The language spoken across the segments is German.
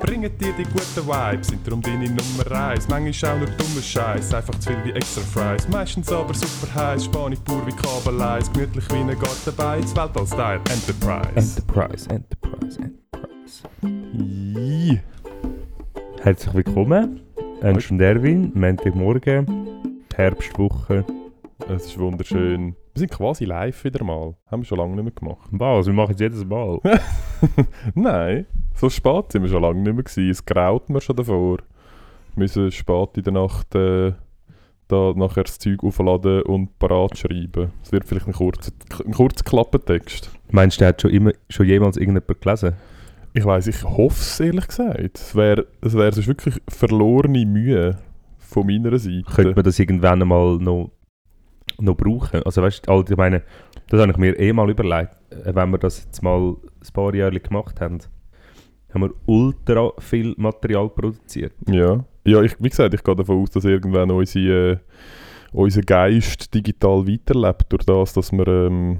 bringen dir die guten Vibes, sind darum deine Nummer 1. Manchmal auch nur dummer Scheiß, einfach zu viel wie extra Fries. Meistens aber super heiß, Spanisch pur wie Kabeleis, gemütlich wie ein Garten bei, das Weltall-Style Enterprise. Enterprise, Enterprise, Enterprise. Ii. Herzlich willkommen, Ernst und Erwin, Montagmorgen, Herbstwoche. Es ist wunderschön. Wir sind quasi live wieder mal. Haben wir schon lange nicht mehr gemacht. Was, wir machen es jedes Mal. Nein, so spät sind wir schon lange nicht mehr gewesen. Es graut mir schon davor. Wir müssen spät in der Nacht äh, da nachher das Zeug aufladen und parat schreiben. Es wird vielleicht ein kurzer, ein kurzer Klappentext. Meinst du, hat schon, immer, schon jemals irgendjemand gelesen? Ich weiß, ich hoffe es ehrlich gesagt. Es wäre es wär sonst wirklich verlorene Mühe von meiner Seite. Könnte man das irgendwann einmal noch, noch brauchen? Also weißt du, ich meine, das habe ich mir eh mal überlegt, äh, wenn wir das jetzt mal ein paar Jahre gemacht haben, haben wir ultra viel Material produziert. Ja, ja ich, wie gesagt, ich gehe davon aus, dass irgendwann unsere, äh, unser Geist digital weiterlebt, durch das, dass wir ähm,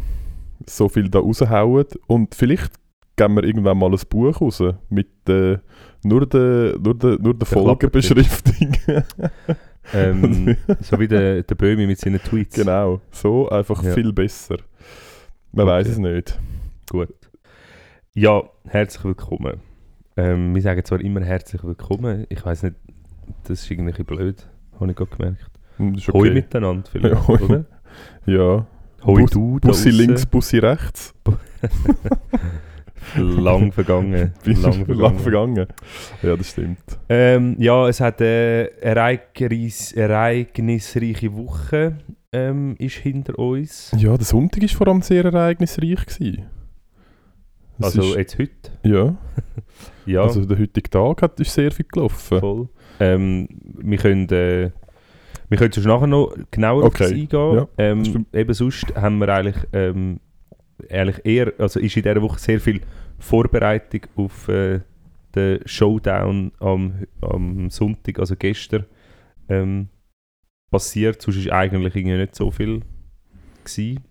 so viel da raushauen. Und vielleicht geben wir irgendwann mal ein Buch raus mit äh, nur der, nur der, nur der Folgenbeschriftung. Ähm, so wie der, der Böhmi mit seinen Tweets. genau, so einfach Ja. viel besser. Man Okay. weiß es nicht. Gut. Ja, herzlich willkommen. Ähm, wir sagen zwar immer herzlich willkommen. Ich weiß nicht, das ist irgendwie blöd, habe ich gerade gemerkt. Hm, ist Hoi okay. miteinander vielleicht, Ja, hoi. oder? Ja, Hoi Bus- du Bussi links, Bussi rechts. Lang vergangen. Lang lang vergangen. vergangen. Ja, das stimmt. Ähm, ja, es hat eine ereignis ereignisreiche Woche ähm, ist hinter uns. Ja, der Sonntag war vor allem sehr ereignisreich. Gewesen. Es Also ist, jetzt heute. ja, Ja, also der heutige Tag hat, ist sehr viel gelaufen. voll. Ähm, wir können... Äh, wir können sonst nachher noch genauer auf das Okay, eingehen. ja, ähm, eben sonst haben wir eigentlich, ähm, eigentlich eher, also ist in dieser Woche sehr viel Vorbereitung auf äh, den Showdown am, am Sonntag, also gestern, ähm, passiert. Sonst ist eigentlich irgendwie nicht so viel gewesen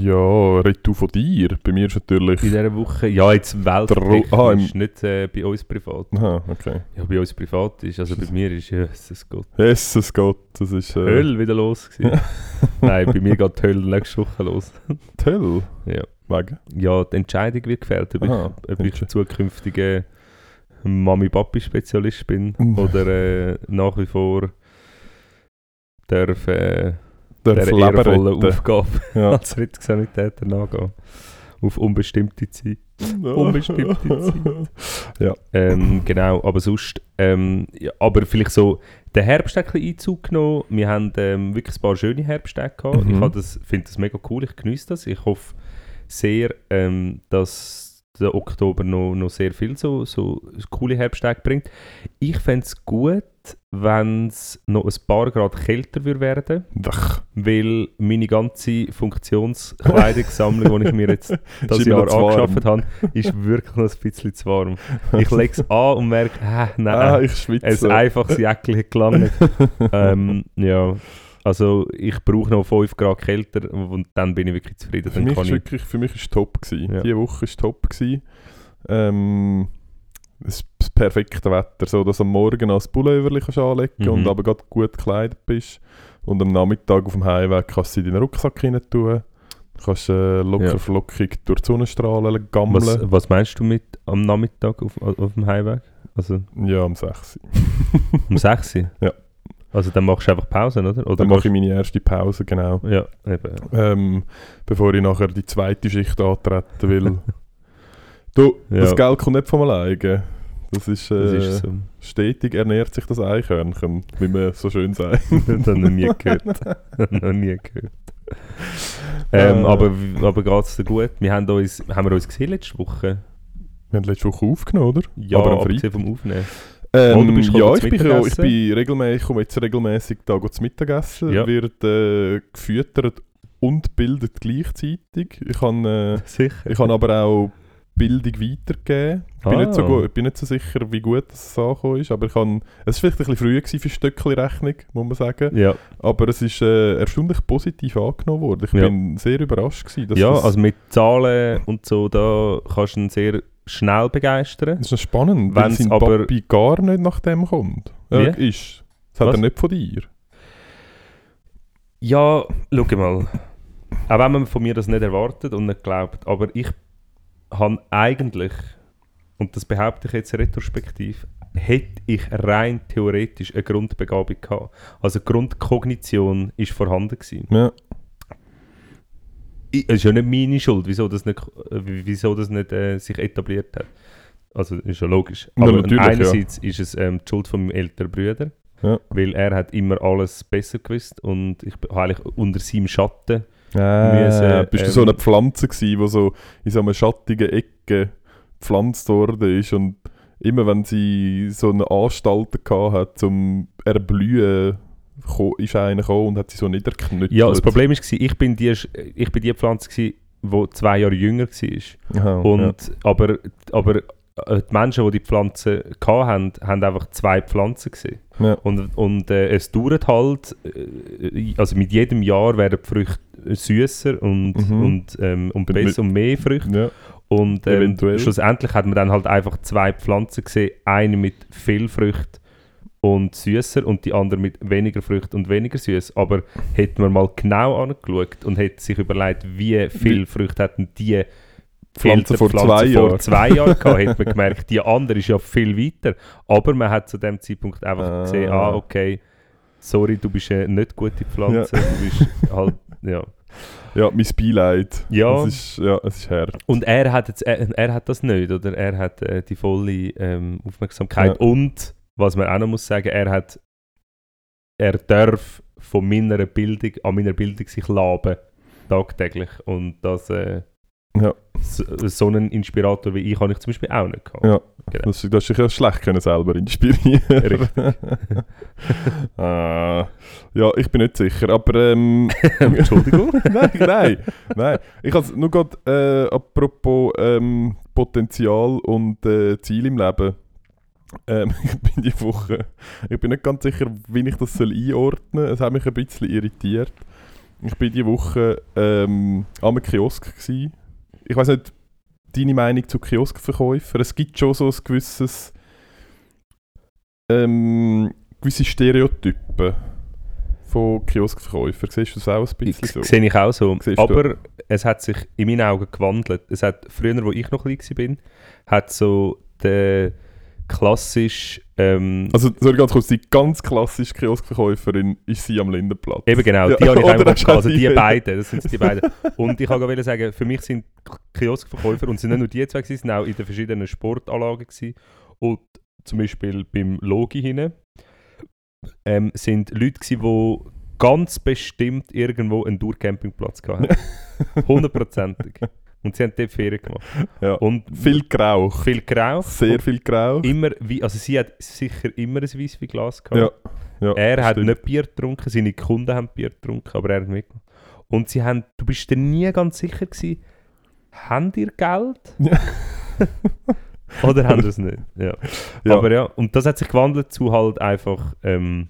Ja, red du von dir. Bei mir ist natürlich... in dieser Woche. Ja, jetzt welttechnisch, Ah, nicht äh, bei uns privat. Aha, okay. Ja, bei uns privat ist, also bei mir ist, Jesus Gott, Jesus Gott, das ist... Äh, Hölle wieder los. Nein, bei mir geht die Hölle nächste Woche los. die Hölle. Ja. Wegen? Ja, die Entscheidung wird gefällt, ob Aha, ich, ob ich zukünftiger Mami-Papi-Spezialist bin oder äh, nach wie vor darf äh, Leben ehrenvollen. Aufgabe Ja. als Rettungssanitäter nachgehen. Auf unbestimmte Zeit. Unbestimmte Ja. Ähm, genau, aber sonst, ähm, ja, aber vielleicht so, der Herbst ein bisschen Einzug genommen. Wir haben ähm, wirklich ein paar schöne Herbsttage gehabt. Mhm. Ich das- finde das mega cool, ich genieße das. Ich hoffe sehr, ähm, dass der Oktober noch, noch sehr viel so, so coole Herbsttage bringt. Ich fände es gut, wenn es noch ein paar Grad kälter würde werden Ach, weil meine ganze Funktionskleidungssammlung, die ich mir jetzt das Jahr angeschafft habe, ist wirklich noch ein bisschen zu warm. Ich lege es an und merke, ah, nein, ah, ich ein schwitze. einfaches Jäckchen hat gelangt. ähm, ja, also ich brauche noch 5 Grad kälter und dann bin ich wirklich zufrieden. Für mich, ist ich, wirklich, für mich ist es top gewesen. Ja. Die Woche ist top gewesen. Ähm, das, das perfekte Wetter, so dass du am Morgen als Pullover kannst anlegen Mhm. und aber gerade gut gekleidet bist. Und am Nachmittag auf dem Heimweg kannst du in deinen Rucksack rein tun. Du kannst äh, locker Ja. flockig durch die Sonnenstrahlen gammeln. was, was meinst du mit am Nachmittag auf, auf dem Heimweg? Also Ja, am 6. um 6 Uhr? Ja. Also dann machst du einfach Pausen, oder? oder Dann mache ich meine erste Pause, genau. Ja, eben. Ähm, bevor ich nachher die zweite Schicht antreten will. du, Ja. das Geld kommt nicht von alleine. Das ist, äh, Das ist so. stetig ernährt sich das Eichhörnchen, wie man so schön sagt. das habe ich noch nie gehört. noch nie gehört. Ähm, Äh. aber aber geht es dir gut? Wir haben, uns, haben wir uns gesehen letzte Woche? Wir haben letzte Woche aufgenommen, oder? Ja, Aber am abgesehen vom Aufnehmen. Ähm, Oh, ja, ich zum bin, ich, Mittagessen? bin regelmäßig, ich komme jetzt regelmäßig da zu Mittagessen, Ja. wird äh, gefüttert und bildet gleichzeitig. Ich habe äh, ich habe aber auch Bildung weitergegeben. Ich bin, Ah. nicht so gut, ich bin nicht so sicher, wie gut das angekommen ist, aber ich habe, es war vielleicht ein bisschen früh gewesen für Stöckli-Rechnung, muss man sagen. Ja, Aber es ist äh, erstaunlich positiv angenommen worden. Ich Ja. bin sehr überrascht gewesen. Ja also mit Zahlen und so, da kannst du ihn sehr schnell begeistern. das ist spannend, Wenn's sein aber- Papi gar nicht nach dem kommt. Äh, Wie? ist. Das hat Was? er nicht von dir. Ja, schau mal. Auch wenn man von mir das nicht erwartet und nicht glaubt, aber ich habe eigentlich, und das behaupte ich jetzt retrospektiv, hätte ich rein theoretisch eine Grundbegabung gehabt. Also Grundkognition ist vorhanden gewesen. Ja. Es ist ja nicht meine Schuld, wieso das nicht, äh, wieso das nicht äh, sich etabliert hat. Also ist ja logisch. Ja, Aber ja. einerseits ist es ähm, die Schuld von meinem älteren Bruder, Ja. weil er hat immer alles besser gewusst und ich bin eigentlich unter seinem Schatten Äh, müssen, bist du so eine Pflanze gewesen, die so in so einer schattigen Ecke gepflanzt worden ist und immer wenn sie so eine Anstalt hat zum Erblühen, ist einer gekommen und hat sie so niederknüttelt. Ja, das Problem war, ich bin die, ich bin die Pflanze, die zwei Jahre jünger war. Aha, Und, aber, aber äh, die Menschen, die die Pflanze hatten, haben einfach zwei Pflanzen gesehen. Ja. Und, und äh, es dauert halt, äh, also mit jedem Jahr werden die Früchte süßer und, Mhm. und, ähm, und besser und mehr Früchte. ja. Und ähm, schlussendlich hat man dann halt einfach zwei Pflanzen gesehen, eine mit viel Früchten und süßer und die andere mit weniger Früchten und weniger süß. Aber hätte man mal genau angeschaut und hätte sich überlegt, wie viel Früchte hatten die Pflanze vor zwei vor Jahren. zwei Jahren gehabt, hätte man gemerkt, die andere ist ja viel weiter. Aber man hat zu dem Zeitpunkt einfach Ah. gesehen, ah, okay, sorry, du bist eine nicht gute Pflanze, du bist halt, ja. ja, mein Beileid. Ja. Es ist, ja, es ist hart. Und er hat, jetzt, er, er hat das nicht, oder? Er hat äh, die volle ähm, Aufmerksamkeit. Und, was man auch noch muss sagen, er hat, er darf von meiner Bildung, an meiner Bildung sich laben, tagtäglich. Und das, äh, Ja. so, so einen Inspirator wie ich habe ich zum Beispiel auch nicht gehabt. Ja. Genau. Das, hast dich ja schlecht können selber inspirieren. Richtig. ah, ja, ich bin nicht sicher, aber ähm, Entschuldigung. nein, nein, nein. Ich habe nur gerade äh, apropos ähm, Potenzial und äh, Ziel im Leben. Ähm, ich bin die Woche, ich bin nicht ganz sicher, wie ich das soll einordnen soll. Es hat mich ein bisschen irritiert. Ich bin die Woche ähm, am Kiosk gsi. Ich weiß nicht, deine Meinung zu Kioskverkäufern. Es gibt schon so ein gewisses ähm, gewisse Stereotypen von Kioskverkäufern. Siehst du das auch ein bisschen so? Sehe ich auch so. Siehst du? Aber es hat sich in meinen Augen gewandelt. Es hat, früher, wo ich noch klein war, hat so der klassisch ähm, Also, sorry, ganz kurz, die ganz klassische Kioskverkäuferin ist sie am Lindenplatz. Eben genau, Ja, die habe ich hast gehabt. Also die beiden, das sind die beiden. Und ich wollte sagen, für mich sind Kioskverkäufer, und es sind nicht nur die zwei, sind auch in den verschiedenen Sportanlagen gewesen. Und zum Beispiel beim Logi hinten ähm, sind Leute gewesen, die ganz bestimmt irgendwo einen Durchcampingplatz hatten. Hundertprozentig. Und sie haben dort Ferien gemacht. Ja. Und Viel Grauch. viel geraucht. Sehr viel Grauch. Immer, wie, also sie hat sicher immer ein Weisswein-Glas gehabt. Ja. ja. Er hat stimmt. nicht Bier getrunken, seine Kunden haben Bier getrunken, aber er hat mitgemacht. Und sie haben, du bist dir nie ganz sicher gewesen, haben ihr Geld? Ja. Oder haben sie es nicht? Ja. Ja. Aber ja, und das hat sich gewandelt zu halt einfach ähm,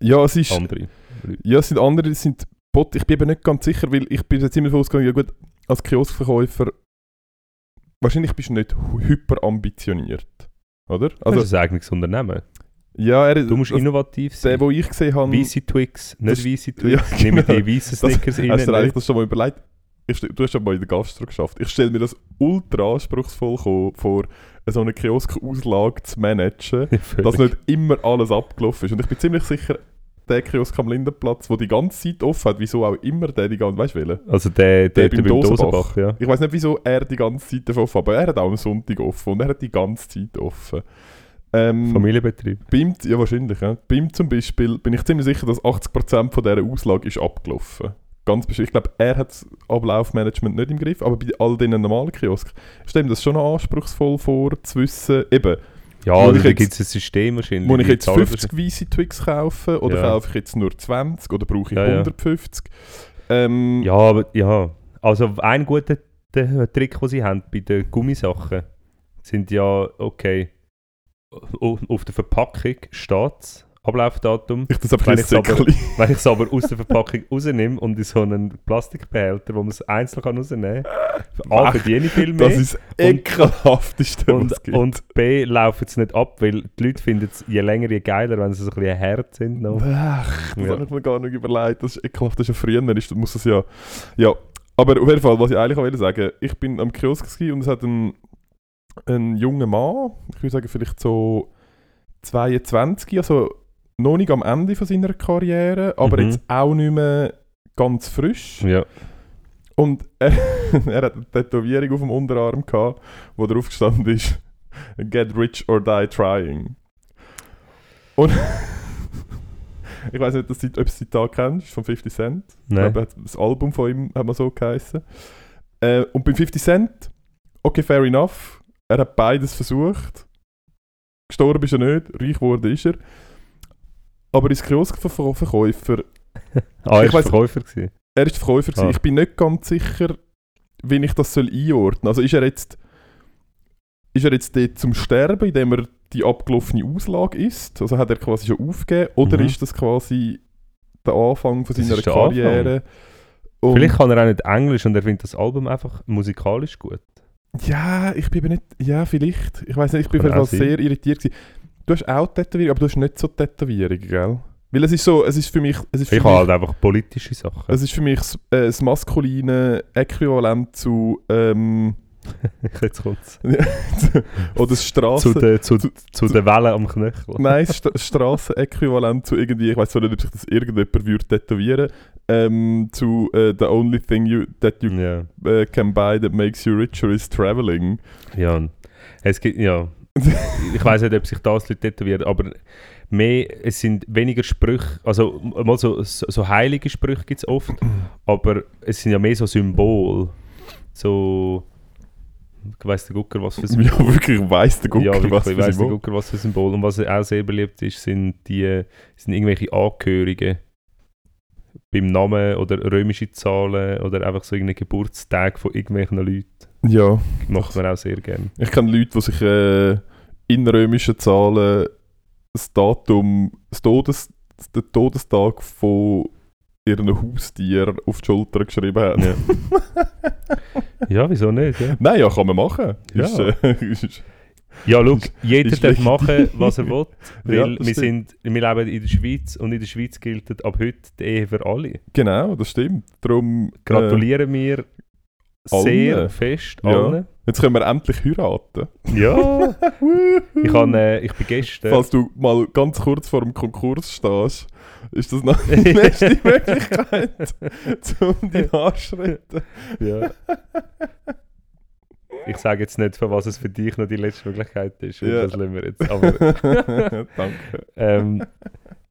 Ja, es ist. andere. Ja, es sind andere, es sind Bot. Ich bin eben nicht ganz sicher, weil ich bin jetzt immer ausgegangen, ja gut, als Kioskverkäufer, wahrscheinlich bist du nicht hyperambitioniert. Oder? Also, das ist ein eigenes Unternehmen. ja, er Du musst innovativ Der, sein. den ich gesehen habe, Weisse Twix, nicht Das- weisse ja, Twix. Nimm genau. die weißen Das- Snickers rein. hast du dir eigentlich das schon mal überlegt? Ich, du hast schon mal in der Gastro geschafft. Ich stelle mir das ultra anspruchsvoll vor, so eine Kiosk-Auslage zu managen, dass nicht immer alles abgelaufen ist. Und ich bin ziemlich sicher, der Kiosk am Lindenplatz, der die ganze Zeit offen hat, wieso auch immer der die ganze weißt du welchen? Also der, der, Der der, beim beim Dosenbach. Dosenbach, ja. Ich weiß nicht, wieso er die ganze Zeit davon offen hat, aber er hat auch am Sonntag offen und er hat die ganze Zeit offen. Ähm, Familienbetrieb. bei ihm, ja wahrscheinlich, ja. Bei ihm zum Beispiel bin ich ziemlich sicher, dass 80% von dieser Auslage ist abgelaufen. Ganz bestimmt. Ich glaube, er hat das Ablaufmanagement nicht im Griff, aber bei all diesen normalen Kiosken stelle mir das schon noch anspruchsvoll vor, zu wissen, eben, Ja, also da gibt es ein System wahrscheinlich. muss ich jetzt zahlen 50 weisse Twix kaufen oder Ja. kaufe ich jetzt nur 20 oder brauche ich Ja, ja. 150? Ähm, Ja, aber ja. Also ein guter Trick, den sie haben bei den Gummisachen, sind ja, okay, auf der Verpackung steht Ablaufdatum. Ich das Wenn ein ich's aber-. Wenn ich es aber aus der Verpackung rausnehme und in so einen Plastikbehälter, wo man es einzeln kann rausnehmen kann, A, verdiene ich viel mehr Das ist das ekelhafteste, und, es gibt. und B, laufen es nicht ab, weil die Leute finden es je länger, je geiler, wenn sie so ein bisschen hart sind. Noch. Ach, das Ja. habe ich mir gar nicht überlegt. Das ist ekelhaft, das ist ja früher, ist, muss das ja... Ja, aber auf jeden Fall, was ich eigentlich auch wollte sagen, ich bin am Kiosk und es hat ein, ein junger Mann, ich würde sagen vielleicht so 22, also noch nicht am Ende von seiner Karriere, aber Mhm. jetzt auch nicht mehr ganz frisch. Ja. Und er, er hat eine Tätowierung auf dem Unterarm gehabt, wo drauf gestanden ist Get rich or die trying. Und ich weiß nicht, dass du, ob du das Zitat kennst, von 50 Cent. Ich Nein. glaube, er hat- das Album von ihm hat man so geheißen. Äh, und bei 50 Cent, okay, fair enough. Er hat beides versucht. Gestorben ist er nicht, reich geworden ist er. Aber als Kioskverkäufer Ah, Ich er war Verkäufer. Gewesen. er ist Verkäufer. gewesen. Ah. Ich bin nicht ganz sicher, wie ich das soll einordnen soll. Also ist er jetzt ist er jetzt dort zum Sterben, indem er die abgelaufene Auslage ist? Also hat er quasi schon aufgegeben? Oder Mhm. ist das quasi der Anfang von seiner Karriere? Und Vielleicht kann er auch nicht Englisch und er findet das Album einfach musikalisch gut. ja, ich bin aber nicht... Ja, vielleicht. Ich weiß nicht, ich bin auf sehr irritiert gewesen. Du hast auch Tätowierungen, aber du hast nicht so Tätowierungen, gell? Weil es ist so, es ist für mich... Es ist für Ich habe halt einfach politische Sachen. es ist für mich das, äh, das maskuline Äquivalent zu... Ähm, Jetzt kommt's. oder das Straßen... Zu den zu, zu- zu, den Wellen am Knöchel. Nein, das St Strassenäquivalent zu irgendwie, ich weiß nicht, ob sich das irgendjemand würde tätowieren, ähm, zu äh, the only thing you, that you Ja. äh, can buy that makes you richer is traveling. ja. Es gibt, ja. ich weiß nicht, ob sich das Leute tätowieren, aber mehr, es sind weniger Sprüche, also mal so, so, heilige Sprüche gibt es oft, aber es sind ja mehr so Symbole. So, weiss der Gucker, was für Symbole. Ja, wirklich, weiss der Gucker, ja, wirklich, was für weiss der Symbol. Gucker, was für Symbol. Und was auch sehr beliebt ist, sind die sind irgendwelche Angehörigen beim Namen oder römische Zahlen oder einfach so irgendein Geburtstag von irgendwelchen Leuten. Ja, Macht man auch sehr gerne. ich kenne Leute, die sich äh, in römischen Zahlen das Datum, das Todes, den Todestag von ihren Haustier auf die Schulter geschrieben haben. Ja. ja, wieso nicht? Ja, Nein, ja, kann man machen. Ja. Ist, äh, ist, ja schau, jeder darf legitim. machen, was er will, weil Ja, wir, stimmt. sind, wir leben in der Schweiz und in der Schweiz gilt ab heute die Ehe für alle. genau, das stimmt. Darum äh, Gratulieren wir sehr allen. fest allen. Jetzt können wir endlich heiraten. Ja, ich, han, äh, ich bin gestern... Falls du mal ganz kurz vor dem Konkurs stehst, ist das noch die beste Möglichkeit, um dich anzuschreiten. Ja. Ich sage jetzt nicht, für was es für dich noch die letzte Möglichkeit ist. Ja. Das lassen wir jetzt. Aber Danke. ähm,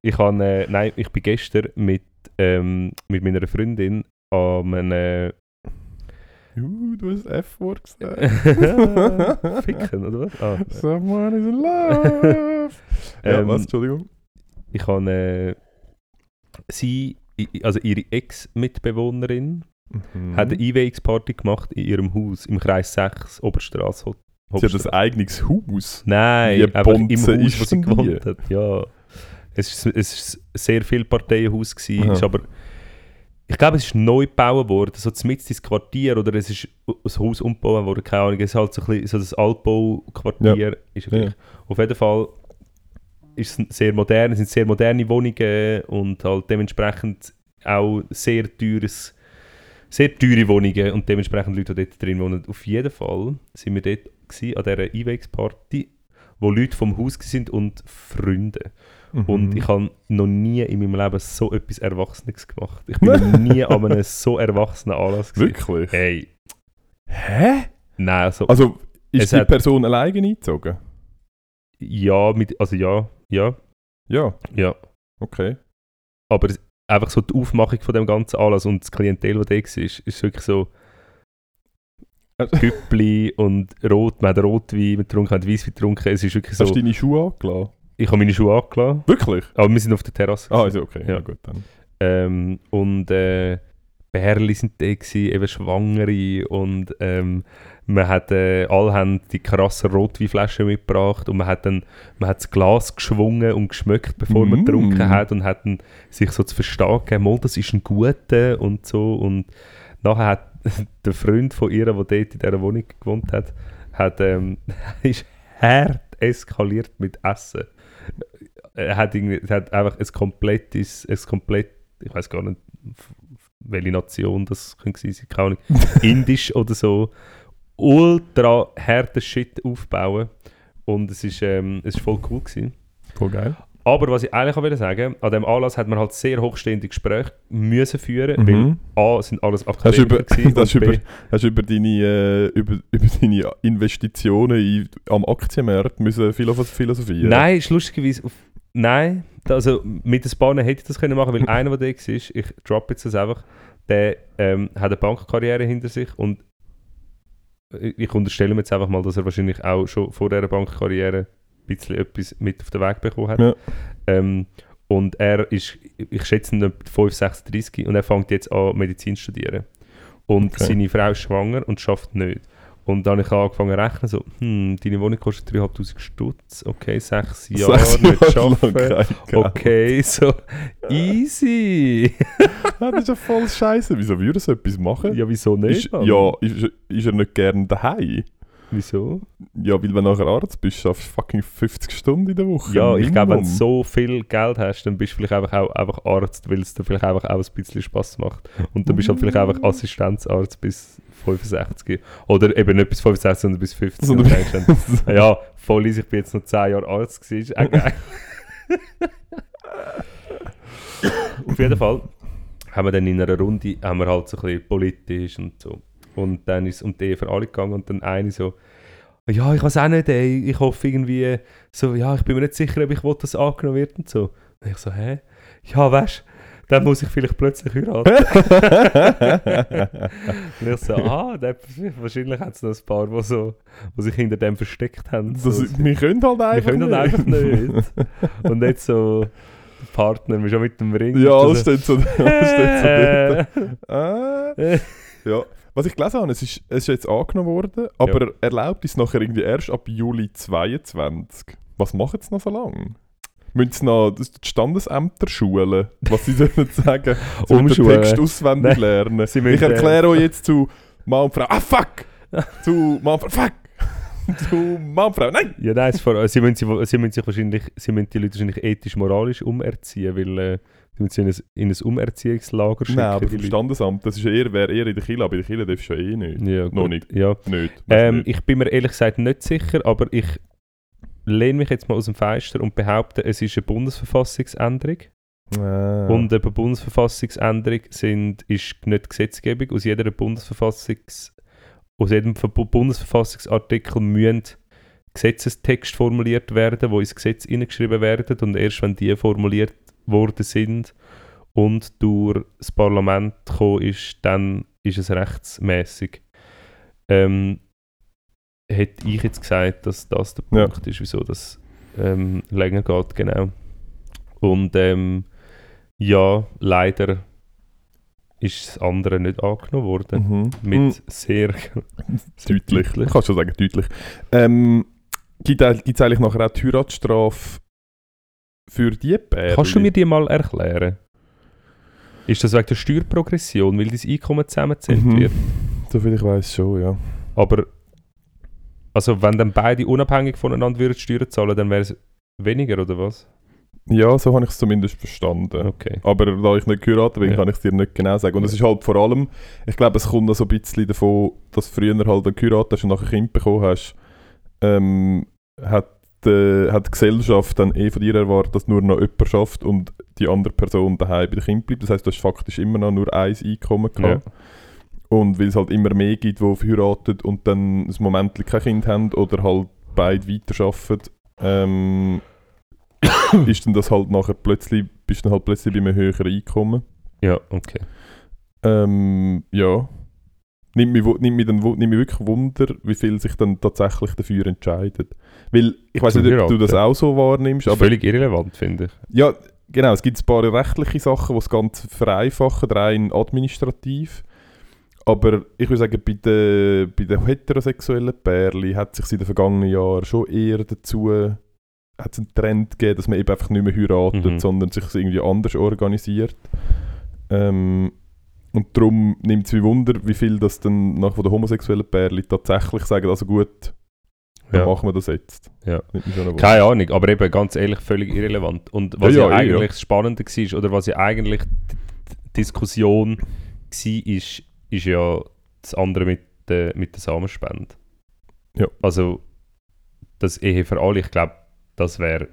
ich, han, äh, nein, ich bin gestern mit, ähm, mit meiner Freundin an einem... Uh, du hast F-Wort gesagt. Ficken, oder was? Ah. Someone is in love. ja, Ähm, was? Entschuldigung. ich habe äh, sie, also ihre Ex-Mitbewohnerin, Mhm. hat eine Einweihungsparty gemacht in ihrem Haus im Kreis 6, Oberstraße. Hot- Sie hat ein eigenes Haus. Nein, einfach im Haus, ist wo sie gewohnt hat. Ja. Es war es ist sehr viel Parteienhaus, gewesen, ist aber ich glaube, es ist neu gebaut worden, so mitten ins Quartier oder es ist das Haus umgebaut worden, keine Ahnung. Es ist halt so, ein bisschen, so das Altbauquartier. Ist Ja. Auf jeden Fall ist es sehr modern, es sind sehr moderne Wohnungen und halt dementsprechend auch sehr teures, sehr teure Wohnungen und dementsprechend Leute, die dort drin wohnen. Auf jeden Fall sind wir dort gewesen, an dieser Einwegsparty, wo Leute vom Haus sind und Freunde. Mhm. Und ich habe noch nie in meinem Leben so etwas Erwachsenes gemacht. Ich bin noch nie an einem so erwachsenen Anlass gewesen. Wirklich? Hey, Hä? nein, also, Also, ist die Person alleine eingezogen? ja, mit, also ja, ja, Ja, ja. okay. Aber es- einfach so die Aufmachung von dem ganzen Anlass und das Klientel, das da war, ist, ist wirklich so Also- Güppli und Rot, man hat Rotwein getrunken, man hat Weisswein getrunken. Es ist wirklich so, Hast du deine Schuhe angelassen? Ich habe meine Schuhe angelassen, Wirklich? aber wir sind auf der Terrasse. Ah, also okay. Ja, Ja. gut dann. Ähm, und äh, Bärli sind da gewesen, eben Schwangere und ähm, man hat, äh, alle haben die krassen Rotweinflaschen mitgebracht und man hat dann man hat das Glas geschwungen und geschmeckt, bevor man Mm. getrunken hat und hat dann sich so zu verstehen gegeben, «Mal, das ist ein guter und so und nachher hat der Freund von ihr, der dort in dieser Wohnung gewohnt hat, hat ähm, ist hart eskaliert mit Essen. Er hat, irgendwie, er hat einfach ein komplettes, ein komplett, ich weiß gar nicht, welche Nation das könnte sein, keine Ahnung, indisch oder so, ultra harten Shit aufbauen und es ist, ähm, es ist voll cool gewesen. Voll geil. Aber was ich eigentlich auch will sagen, an dem Anlass hat man halt sehr hochstehende Gespräche müssen führen, Mhm. weil A, sind alles Hast Akademiker über, hast über, hast du über, deine, äh, über, über deine Investitionen in, am Aktienmarkt müssen philosoph- philosophieren? Nein, ist lustigerweise auf, Nein, also mit den Spannen hätte ich das können machen, weil einer, der da war, ich drop jetzt das einfach, der ähm, hat eine Bankkarriere hinter sich und ich unterstelle mir jetzt einfach mal, dass er wahrscheinlich auch schon vor dieser Bankkarriere ein bisschen etwas mit auf den Weg bekommen hat. Ja. Ähm, und er ist, ich schätze ihn etwa 5, 36 und er fängt jetzt an Medizin zu studieren. Und Okay. seine Frau ist schwanger und schafft nicht. Und dann habe ich angefangen zu rechnen, so, hm, deine Wohnung kostet 3'500 Stutz, okay, sechs Jahre Sechs nicht arbeiten. Okay, so, easy. Ja, das ist ja voll scheiße. Wieso würde er so etwas machen? ja, wieso nicht? ist, ja, ist, ist er nicht gern daheim? Wieso? Ja, weil wenn du nachher Arzt bist, schaffst du fucking 50 Stunden in der Woche. Ja, ich glaube, wenn du so viel Geld hast, dann bist du vielleicht einfach auch einfach Arzt, weil es dir vielleicht einfach auch ein bisschen Spaß macht. Und dann bist du halt vielleicht einfach Assistenzarzt bis 65. Oder eben nicht bis 65, sondern bis 50. Sondern- dann, ja, voll easy, ich bin jetzt noch 10 Jahre Arzt gewesen. Ist auch geil. Auf jeden Fall haben wir dann in einer Runde haben wir halt so ein bisschen politisch und so. Und dann ist es um die Ehe für alle gegangen und dann eine so, ja, ich weiß auch nicht, ey. ich hoffe irgendwie, so, ja, ich bin mir nicht sicher, ob ich will, dass angenommen wird und so. Und ich so, hä? Ja, weißt du, dann muss ich vielleicht plötzlich heiraten. und ich so, ah, der, wahrscheinlich hat es noch ein paar, die so, die sich hinter dem versteckt haben. das, so, wir können halt wir einfach können das einfach nicht. Und nicht so, Partner, wir schon mit dem Ring. Ja, alles steht so, alles steht so dort. Ah. äh. Ja. Was ich gelesen habe, es ist, es ist jetzt angenommen worden, aber erlaubt ist nachher irgendwie erst ab Juli 22. Was machen sie noch so lange? Müssen sie noch das- die Standesämter schulen, was sie sollen sagen? Müssen den. Text auswendig Nein, lernen. Ich erkläre euch jetzt zu Mann und Frau, ah fuck! zu Mann und Frau, fuck! zu Mann und Frau, nein! Ja, nein, vor, sie, müssen, sie, sie müssen sich wahrscheinlich, sie müssen die Leute wahrscheinlich ethisch-moralisch umerziehen, weil äh, sie müssen sie in ein, in ein Umerziehungslager schicken. Nein, aber die vom. Standesamt, das ist eher, wäre eher in der Kille, aber in der Kille darfst du ja eh nicht. Ja, Noch gut, nicht. Ja. Nicht. Ähm, nicht. ich bin mir ehrlich gesagt nicht sicher, aber ich lehne mich jetzt mal aus dem Fenster und behaupte, es ist eine Bundesverfassungsänderung. Ah. Und eine Bundesverfassungsänderung sind, ist nicht Gesetzgebung. Aus jeder Bundesverfassungs aus jedem Ver- Bundesverfassungsartikel müssen Gesetzestext formuliert werden, wo ins Gesetz hineingeschrieben werden und erst wenn die formuliert worden sind und durch das Parlament gekommen ist, dann ist es rechtsmäßig. Ähm, hätte ich jetzt gesagt, dass das der Ja. Punkt ist, wieso das ähm, länger geht, genau. Und ähm, ja, leider ist das andere nicht angenommen worden. Mhm. Mit Mhm. sehr, Deutlich. Ich kann schon sagen, deutlich. Ähm, Gibt es eigentlich nachher auch die Heiratsstrafe für die Pärchen? Kannst du mir die mal erklären? Ist das wegen der Steuerprogression, weil dein Einkommen zusammengezählt Mhm. wird? Soviel ich weiß schon, ja. Aber also wenn dann beide unabhängig voneinander würden Steuern zahlen, dann wäre es weniger, oder was? Ja, so habe ich es zumindest verstanden. Okay. Aber da ich nicht geheiratet bin, Ja. kann ich es dir nicht genau sagen. Und es ist halt vor allem, ich glaube, es kommt so ein bisschen davon, dass du früher halt dann geheiratet hast und nachher ein Kind bekommen hast, ähm, hat äh, hat die Gesellschaft dann eh von dir erwartet, dass nur noch jemand schafft und die andere Person daheim bei den Kindern bleibt. Das heißt, du hast faktisch immer noch nur ein Einkommen gehabt. Und weil es halt immer mehr gibt, die verheiratet und dann ein Moment kein Kind haben oder halt beide weiterarbeiten, ähm, ist dann das halt nachher plötzlich, bist dann halt plötzlich bei einem höheren Einkommen. Ja, okay. Ähm, ja. Nimmt mich, nimmt, mich dann, nimmt mich wirklich Wunder, wie viel sich dann tatsächlich dafür entscheidet. Weil, ich weiß nicht, ob du das auch so wahrnimmst, Das ist aber völlig irrelevant, finde ich. ja, genau, es gibt ein paar rechtliche Sachen, die es ganz vereinfachen, rein administrativ. Aber ich würde sagen, bei den, bei den heterosexuellen Pärchen hat sich in den vergangenen Jahren schon eher dazu hat es einen Trend gegeben, dass man eben einfach nicht mehr heiratet, Mhm. sondern sich irgendwie anders organisiert. Ähm, und darum nimmt es mich Wunder, wie viel das dann nach von den homosexuellen Pärchen tatsächlich sagen, also gut, dann Ja. machen wir das jetzt. Ja. Keine Ahnung, aber eben ganz ehrlich völlig irrelevant. Und was Ja, ja, ja, eigentlich das Spannende war, oder was ja eigentlich die Diskussion war, ist, ist ja das andere mit der, mit der Samenspende. Ja. Also, das Ehe für alle, ich glaube, das wäre,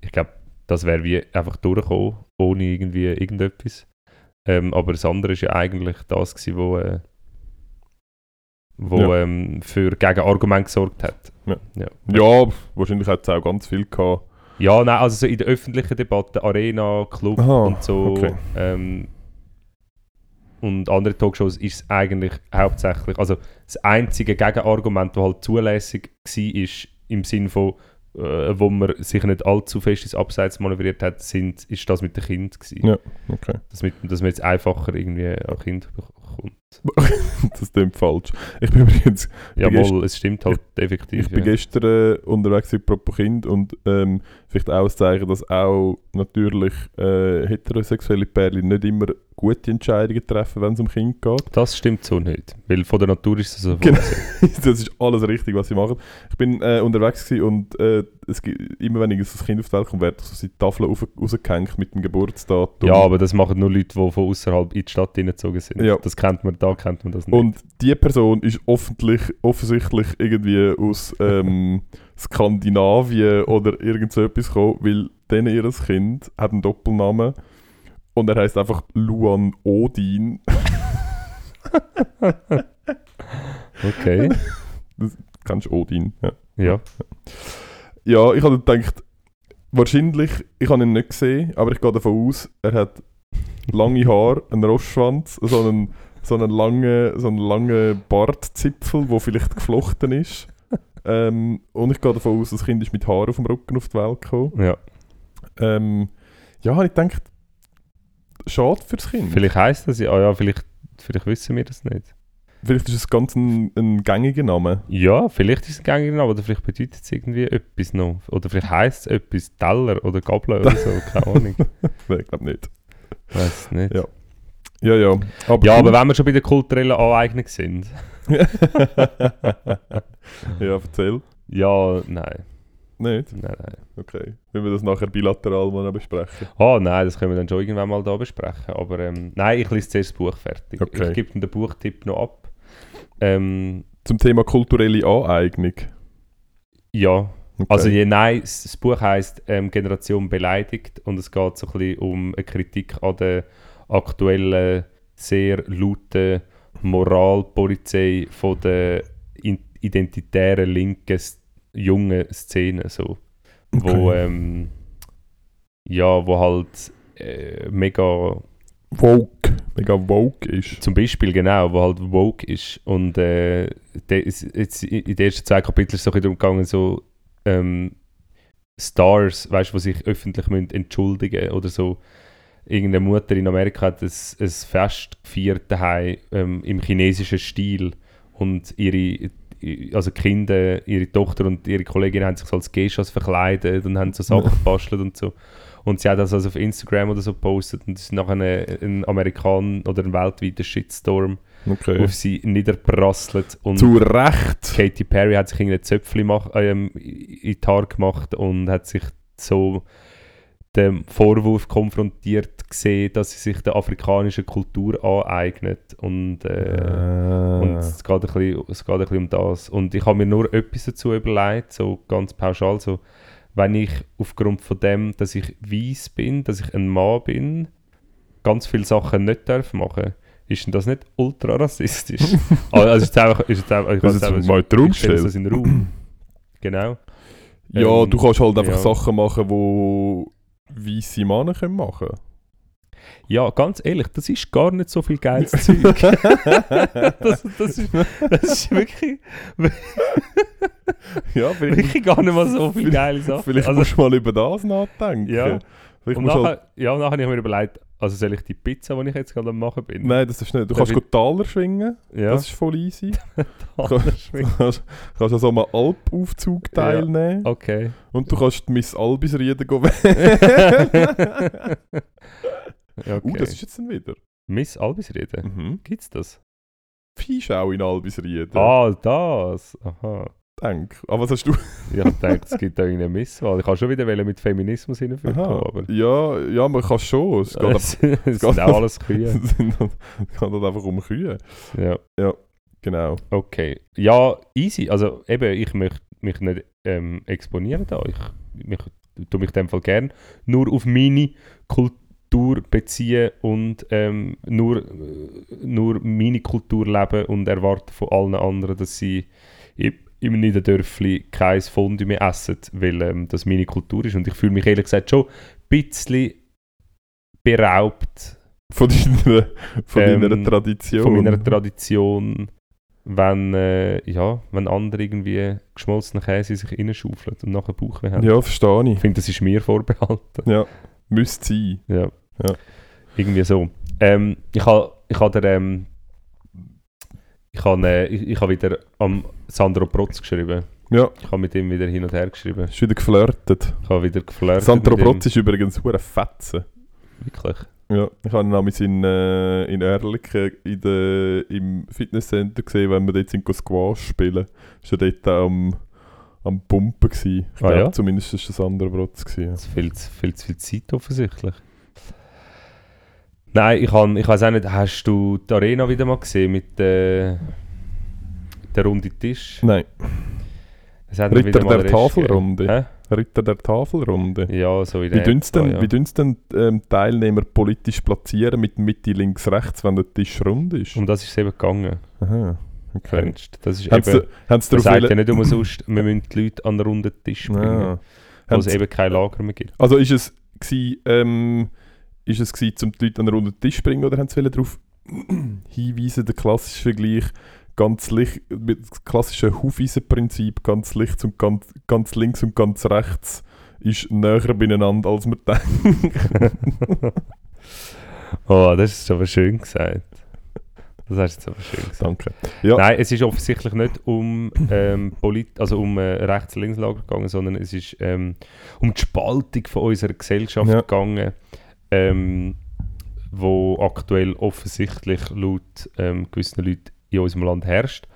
ich glaube, das wäre wie einfach durchgekommen, ohne irgendwie irgendetwas. Ähm, aber das andere ist ja eigentlich das gewesen, wo, äh, wo Ja. ähm, für Gegenargument gesorgt hat. Ja, wahrscheinlich hat es auch ganz viel gehabt. Ja, nein, also so in der öffentlichen Debatte, Arena, Club Aha, und so okay. ähm, und andere Talkshows ist es eigentlich hauptsächlich, also das einzige Gegenargument, das halt zulässig war, ist im Sinn von, äh, wo man sich nicht allzu fest ins Abseits manövriert hat, sind, ist das mit den Kindern gewesen. Ja. Okay. Dass, mit, dass man jetzt einfacher irgendwie an Kind bekommt. Das klingt falsch. Ich bin übrigens Ja, bin gest- mal, es stimmt halt definitiv. Ich bin ja. gestern äh, unterwegs mit Propo Kind und ähm, vielleicht auch ein Zeichen, dass auch natürlich äh, heterosexuelle Pärchen nicht immer gute Entscheidungen treffen, wenn es um Kind geht. Das stimmt so nicht, weil von der Natur ist es so Genau. das ist alles richtig, was sie machen. Ich bin äh, unterwegs und äh, es gibt, immer wenn ich ein Kind auf die Welt komme, wird so die Tafel rausgehängt mit dem Geburtsdatum. Ja, aber das machen nur Leute, die von außerhalb in die Stadt hineingezogen sind. Ja. Das kennt man, da kennt man das nicht. Und die Person ist offensichtlich irgendwie aus ähm, Skandinavien oder irgend so etwas gekommen, weil denen ihr Kind hat einen Doppelnamen und er heißt einfach Luan Odin. okay. Kennst du Odin? Ja. ja. ja, ich habe gedacht, wahrscheinlich, ich habe ihn nicht gesehen, aber ich gehe davon aus, er hat lange Haare, einen Rostschwanz, so einen, so einen langen, so einen langen Bartzipfel, der vielleicht geflochten ist. ähm, und ich gehe davon aus, das Kind ist mit Haaren auf dem Rücken auf die Welt gekommen. ja. Ähm, ja, ich gedacht, schade fürs Kind. Vielleicht heisst das ja, ah ja, vielleicht, vielleicht wissen wir das nicht. Vielleicht ist es ganz ein, ein gängiger Name. Ja, vielleicht ist es ein gängiger Name, oder vielleicht bedeutet es irgendwie etwas noch. Oder vielleicht heisst es etwas Teller oder Gabel oder so, keine Ahnung. Nein, ich glaube nicht. Weiß es nicht. Ja. Ja, ja. Aber Ja, aber wenn wir schon bei der kulturellen Aneignung sind. ja, erzähl. Ja, nein. Nicht? Nein, nein. Okay. Wenn wir das nachher bilateral mal besprechen. Ah, nein, das können wir dann schon irgendwann mal da besprechen. Aber ähm, nein, ich lese zuerst das Buch fertig. Okay. Ich gebe den Buchtipp noch ab. Ähm, Zum Thema kulturelle Aneignung. ja, Okay. also je, nein, das Buch heißt ähm, Generation beleidigt und es geht so ein bisschen um eine Kritik an der aktuellen, sehr lauten Moralpolizei von der identitären linken jungen Szene so, wo Okay. ähm, ja, wo halt äh, mega Woke. Mega woke ist. Zum Beispiel, genau, wo halt woke ist. Und äh, ist, jetzt in den ersten zwei Kapiteln ist es so darum gegangen, so ähm, Stars, weißt du, die sich öffentlich müssen entschuldigen oder so. Irgendeine Mutter in Amerika hat ein, ein Fest gefeiert daheim, ähm, im chinesischen Stil und ihre also Kinder, ihre Tochter und ihre Kollegin haben sich so als Geishas verkleidet und haben so Sachen gebastelt und so. Und sie hat das also auf Instagram oder so gepostet und es ist nachher ein, ein Amerikan oder ein weltweiter Shitstorm Okay. auf sie niederprasselt und Zu Recht. Katy Perry hat sich irgendein Zöpfchen mach, ähm, in die Haare gemacht und hat sich so dem Vorwurf konfrontiert gesehen, dass sie sich der afrikanischen Kultur aneignet und, äh, Ah. und es, geht ein bisschen, es geht ein bisschen um das. Und ich habe mir nur etwas dazu überlegt, so ganz pauschal, so, wenn ich aufgrund von dem, dass ich weiß bin, dass ich ein Mann bin, ganz viele Sachen nicht darf machen ist denn das nicht ultra rassistisch? also ist einfach, ist jetzt einfach, ich Das jetzt jetzt mal ich stelle es stellen. in den Raum. genau. Ja, Ähm, du kannst halt einfach ja. Sachen machen, die weisse Männer können machen Ja, ganz ehrlich, das ist gar nicht so viel geiles Zeug. das, das, ist, das ist wirklich, Ja, wirklich gar nicht mal so viel geile Sachen. vielleicht also, musst du mal über das nachdenken. Ja. Vielleicht und nachher, halt, ja, nachher habe ich mir überlegt, also soll ich die Pizza, die ich jetzt gerade am machen bin, nein, das ist nicht. Du kannst gut Taler schwingen, ja, das ist voll easy. anders schmecken. Du kannst, kannst an so einem Alpaufzug Ja. teilnehmen Okay. und du kannst Miss Albisrieden gehen wählen. Ja, okay. Uh, das ist jetzt dann wieder. Miss Albisriede. Mhm. Gibt's das? Viehschau in Albisrieden. Ah, das. Aha. Denk. Aber was hast du? Ich gedacht, es gibt da irgendeine Misswahl. Ich kann schon wieder mit Feminismus hineinführen, Aha. aber... Ja, ja, man kann schon. Es geht, einfach- Es, es geht auch alles Kühe. es es geht halt einfach um Kühe. Ja. Genau. Okay. Ja, easy. Also eben, ich möchte mich nicht ähm, exponieren da. Ich mich, tue mich in dem Fall gern nur auf meine Kultur beziehen und ähm, nur, äh, nur meine Kultur leben und erwarte von allen anderen, dass sie im, Niederdörfli kein Fondue mehr essen, weil ähm, das meine Kultur ist. Und ich fühle mich ehrlich gesagt schon ein bisschen beraubt Von deiner, von Ähm, deiner Tradition. von meiner Tradition, wenn, äh, ja, wenn andere irgendwie geschmolzenen Käse sich reinschaufeln und nachher Bauchweh haben. Ja, verstehe ich. Ich finde, das ist mir vorbehalten. Ja, müsste sein. Ja. Ja. Irgendwie so. Ähm, ich habe ich ha der, ähm, ich habe äh, ich, ich ha wieder am Sandro Protz geschrieben. Ja, Ich habe mit ihm wieder hin und her geschrieben. ist wieder geflirtet. Ich habe wieder geflirtet Sandro. Protz ist übrigens hure Fetzen. Wirklich. Ja, ich habe ihn damals in, äh, in Erliken in der, im Fitnesscenter gesehen, wenn wir dort sind go Squash spielen. Ist er dort am, am Pumpen gewesen. Ich Ah, glaube, ja? zumindest ist das Sandro Protz gewesen. Das ist viel, zu- viel zu viel Zeit offensichtlich. Nein, ich, han, ich weiß auch nicht, hast du die Arena wieder mal gesehen mit äh, der runde Tisch? Ja. Nein, Ritter der Tafelrunde. Ritter der Tafelrunde. Ja, so in Wie dünnst denn, etwa, wie dünnst denn ähm, Teilnehmer politisch platzieren mit Mitte, links, rechts, wenn der Tisch rund ist? Um das ist es eben gegangen. Aha, okay. Kennst du? Das ist Haben sie, eben, sie das darauf sagt ja nicht umsonst, wir müssen die Leute an einen runden Tisch bringen, Ja. wo es sie- eben kein Lager mehr gibt. Also ist es gsi, ähm, ist es gsi, um die Leute an einen runden Tisch zu bringen oder haben sie darauf hinweisen, der klassische Vergleich, ganz Licht, mit das klassische Hufeisenprinzip, ganz links und ganz, ganz links und ganz rechts ist näher beieinander, als man denkt. oh, das ist aber schön gesagt. Das hast du jetzt aber schön gesagt. Danke. Ja, Nein, es ist offensichtlich nicht um, ähm, Polit also um äh, Rechts-Links-Lager gegangen, sondern es ist ähm, um die Spaltung von unserer Gesellschaft Ja. gegangen, ähm, wo aktuell offensichtlich laut ähm, gewissen Leuten in unserem Land herrscht.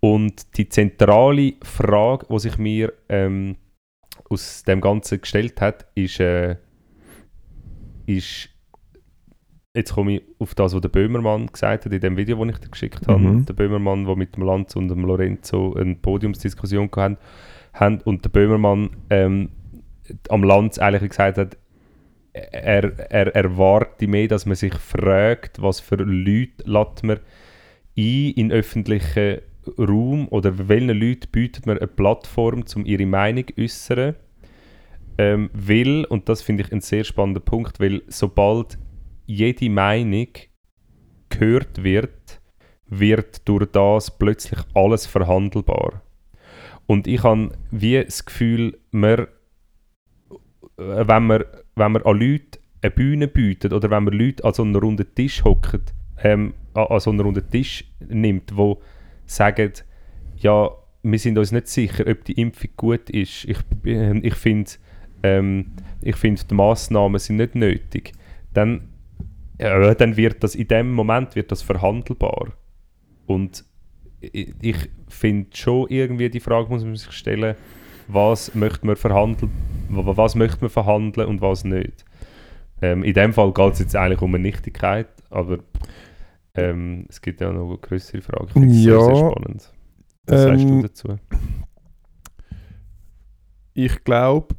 Und die zentrale Frage, die sich mir ähm, aus dem Ganzen gestellt hat, ist, äh, ist jetzt komme ich auf das, was der Böhmermann gesagt hat in dem Video, das ich dir geschickt habe. Mhm. Der Böhmermann, der mit dem Lanz und dem Lorenzo eine Podiumsdiskussion gehabt haben und der Böhmermann ähm, am Lanz eigentlich gesagt hat, er, er erwarte mehr, dass man sich fragt, was für Leute lässt man ein in öffentlichen Raum oder welchen Leuten bietet man eine Plattform, um ihre Meinung zu äußern. Ähm, weil, und das finde ich ein sehr spannender Punkt, weil sobald jede Meinung gehört wird, wird durch das plötzlich alles verhandelbar. Und ich habe wie das Gefühl, man, wenn man, wenn man an Leute eine Bühne bietet oder wenn man Leute an so einen runden Tisch hockt, ähm, an, so einen runden Tisch nimmt, wo sagen, ja, wir sind uns nicht sicher, ob die Impfung gut ist. Ich, äh, ich finde, ähm, find, die Massnahmen sind nicht nötig. Dann, ja, dann wird das in dem Moment wird das verhandelbar. Und ich finde schon irgendwie die Frage muss man sich stellen, was möchte man verhandeln, wa- was möchte man verhandeln und was nicht. Ähm, in dem Fall geht es jetzt eigentlich um eine Nichtigkeit, aber ähm, es gibt ja noch eine größere Frage. Ich finde es sehr, sehr Ja, spannend. Was sagst du Ähm, dazu? Ich glaube,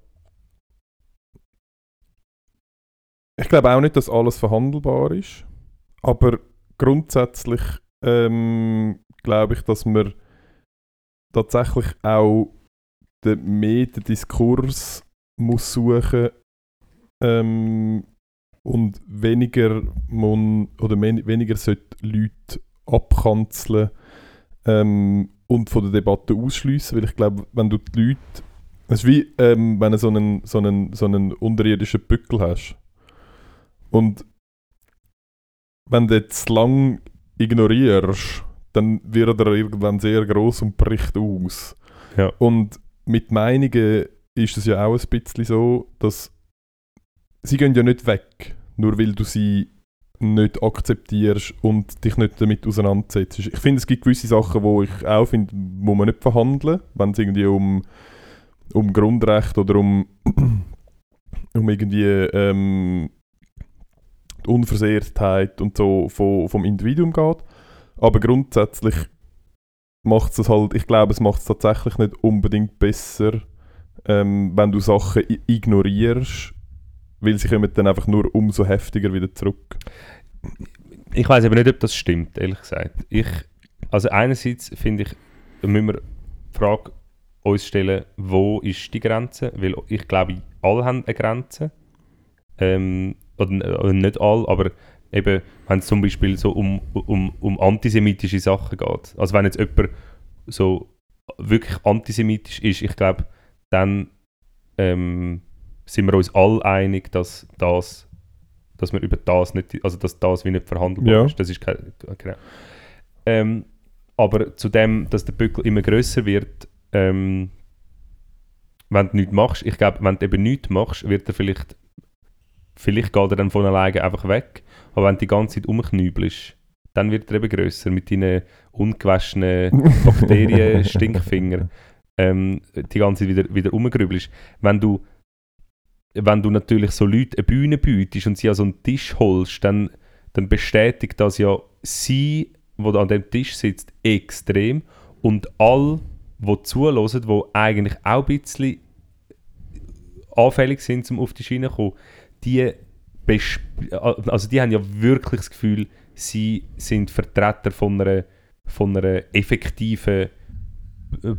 ich glaube auch nicht, dass alles verhandelbar ist, aber grundsätzlich ähm, glaube ich, dass man tatsächlich auch den, mehr den Diskurs muss suchen ähm, und weniger man, oder weniger sollte Leute abkanzeln ähm, und von der Debatte ausschliessen, weil ich glaube, wenn du die Leute es ist wie, ähm, wenn du so einen, so, einen, so einen unterirdischen Bückel hast. Und wenn du jetzt lang ignorierst, dann wird er irgendwann sehr groß und bricht aus. Ja. Und mit Meinungen ist es ja auch ein bisschen so, dass sie gehen ja nicht weg, nur weil du sie nicht akzeptierst und dich nicht damit auseinandersetzt. Ich finde, es gibt gewisse Sachen, wo ich auch finde, wo man nicht verhandeln, wenn es irgendwie um um Grundrecht oder um, um irgendwie ähm, die Unversehrtheit und so von, vom Individuum geht. Aber grundsätzlich macht es halt, ich glaube, es macht es tatsächlich nicht unbedingt besser, ähm, wenn du Sachen ignorierst, weil sie kommen dann einfach nur umso heftiger wieder zurück. Ich weiß aber nicht, ob das stimmt, ehrlich gesagt. Ich, also einerseits finde ich, müssen wir die Frage uns stellen, wo ist die Grenze? Weil ich glaube, alle haben eine Grenze. Ähm, oder nicht alle, aber eben, wenn es zum Beispiel so um, um, um antisemitische Sachen geht. Also wenn jetzt jemand so wirklich antisemitisch ist, ich glaube, dann ähm, sind wir uns alle einig, dass das dass wir über das nicht, also dass das wie nicht verhandelbar Ja. ist. Das ist kein, genau. Ähm, aber zu dem, dass der Bückel immer größer wird, ähm, wenn du nichts machst, ich glaube, wenn du eben nichts machst, wird er vielleicht, vielleicht geht er dann von alleine einfach weg, aber wenn du die ganze Zeit umknübelst, dann wird er eben größer mit deinen ungewaschenen Bakterien, Stinkfinger, ähm, die ganze Zeit wieder, wieder umgrübelst. Wenn du, wenn du natürlich so Leute eine Bühne bietest und sie an so einen Tisch holst, dann, dann bestätigt das ja sie, die an dem Tisch sitzt, extrem und all, die zuhören, die eigentlich auch ein bisschen anfällig sind, um auf die Schiene zu kommen, die, also die haben ja wirklich das Gefühl, sie sind Vertreter von einer, von einer effektiven, äh,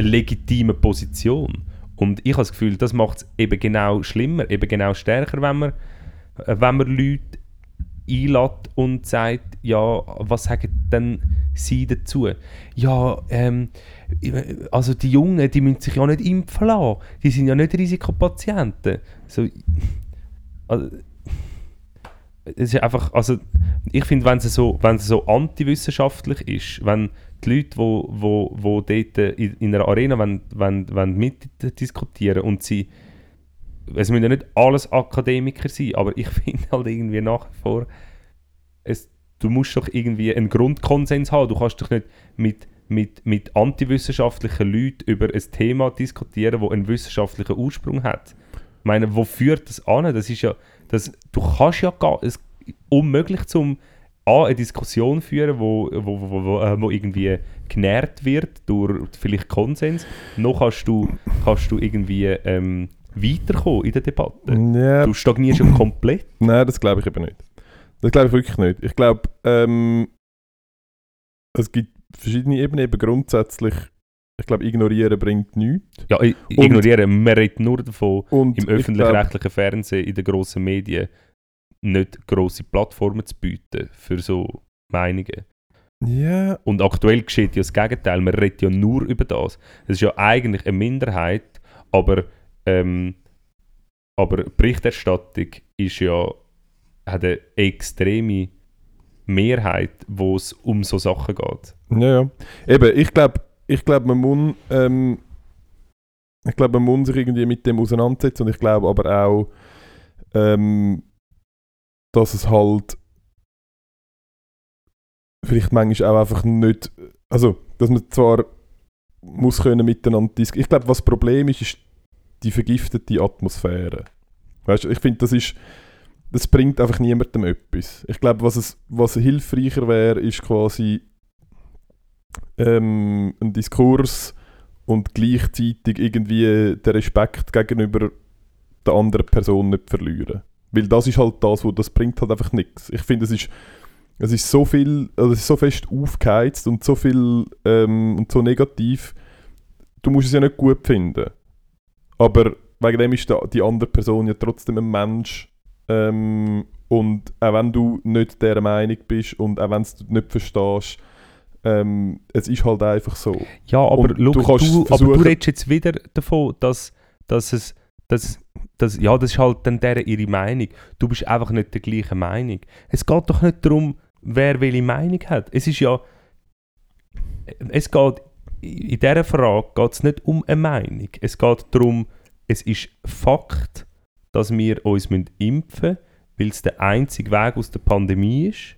legitimen Position. Und ich habe das Gefühl, das macht es eben genau schlimmer, eben genau stärker, wenn man, äh, wenn man Leute einlädt und sagt, ja, was sagen denn sie dazu? Ja, ähm, also die Jungen, die müssen sich ja nicht impfen lassen. Die sind ja nicht Risikopatienten. So, also, es ist einfach, also ich finde, wenn es so, so antiwissenschaftlich ist, wenn die Leute, wo, wo, wo dort in, in einer Arena wenn, wenn, wenn mitdiskutieren und sie, es müssen ja nicht alles Akademiker sein, aber ich finde halt irgendwie nach wie vor, es, du musst doch irgendwie einen Grundkonsens haben. Du kannst doch nicht mit, mit, mit antiwissenschaftlichen Leuten über ein Thema diskutieren, das einen wissenschaftlichen Ursprung hat. Ich meine, wo führt das an? Das ist ja, das, du kannst ja gar, es unmöglich zum A, eine Diskussion führen, wo, wo, wo, wo, äh, wo irgendwie genährt wird durch vielleicht Konsens. Noch kannst du, kannst du irgendwie ähm, weiterkommen in der Debatte. Ja, Du stagnierst ja komplett. Nein, das glaube ich eben nicht. Das glaube ich wirklich nicht. Ich glaube, ähm, es gibt verschiedene Ebenen. Eben grundsätzlich, ich glaube, ignorieren bringt nichts. Ja, i- ignorieren. Man redet nur davon, Und im öffentlich-rechtlichen Fernsehen, in den grossen Medien, nicht grosse Plattformen zu bieten für so Meinungen. Ja, Und aktuell geschieht ja das Gegenteil. Man redet ja nur über das. Es ist ja eigentlich eine Minderheit, aber, ähm, aber Berichterstattung ist ja, hat eine extreme Mehrheit, wo es um so Sachen geht. ja, ja. Eben, ich glaube, ich glaube, man muss, ähm, ich glaube, man muss sich irgendwie mit dem auseinandersetzen und ich glaube aber auch, ähm, dass es halt vielleicht manchmal auch einfach nicht, also, dass man zwar muss können miteinander diskutieren. Ich glaube, was das Problem ist, ist die vergiftete Atmosphäre. Weißt ich finde, das ist, das bringt einfach niemandem etwas. Ich glaube, was, es, was hilfreicher wäre, ist quasi ähm, ein Diskurs und gleichzeitig irgendwie den Respekt gegenüber der anderen Person nicht verlieren. Weil das ist halt das, wo das bringt halt einfach nichts. Ich finde, es ist, es ist so viel, also es ist so fest aufgeheizt und so viel ähm, und so negativ. Du musst es ja nicht gut finden. Aber wegen dem ist die andere Person ja trotzdem ein Mensch. Ähm, und auch wenn du nicht der Meinung bist und auch wenn du nicht verstehst, ähm, es ist halt einfach so. Ja, aber, schau, du du, aber du redest jetzt wieder davon, dass, dass es. Dass, dass, ja, das ist halt dann deren ihre Meinung. Du bist einfach nicht der gleichen Meinung. Es geht doch nicht darum, wer welche Meinung hat. Es ist ja. Es geht. In dieser Frage geht es nicht um eine Meinung. Es geht darum, es ist Fakt, dass wir uns impfen müssen, weil es der einzige Weg aus der Pandemie ist.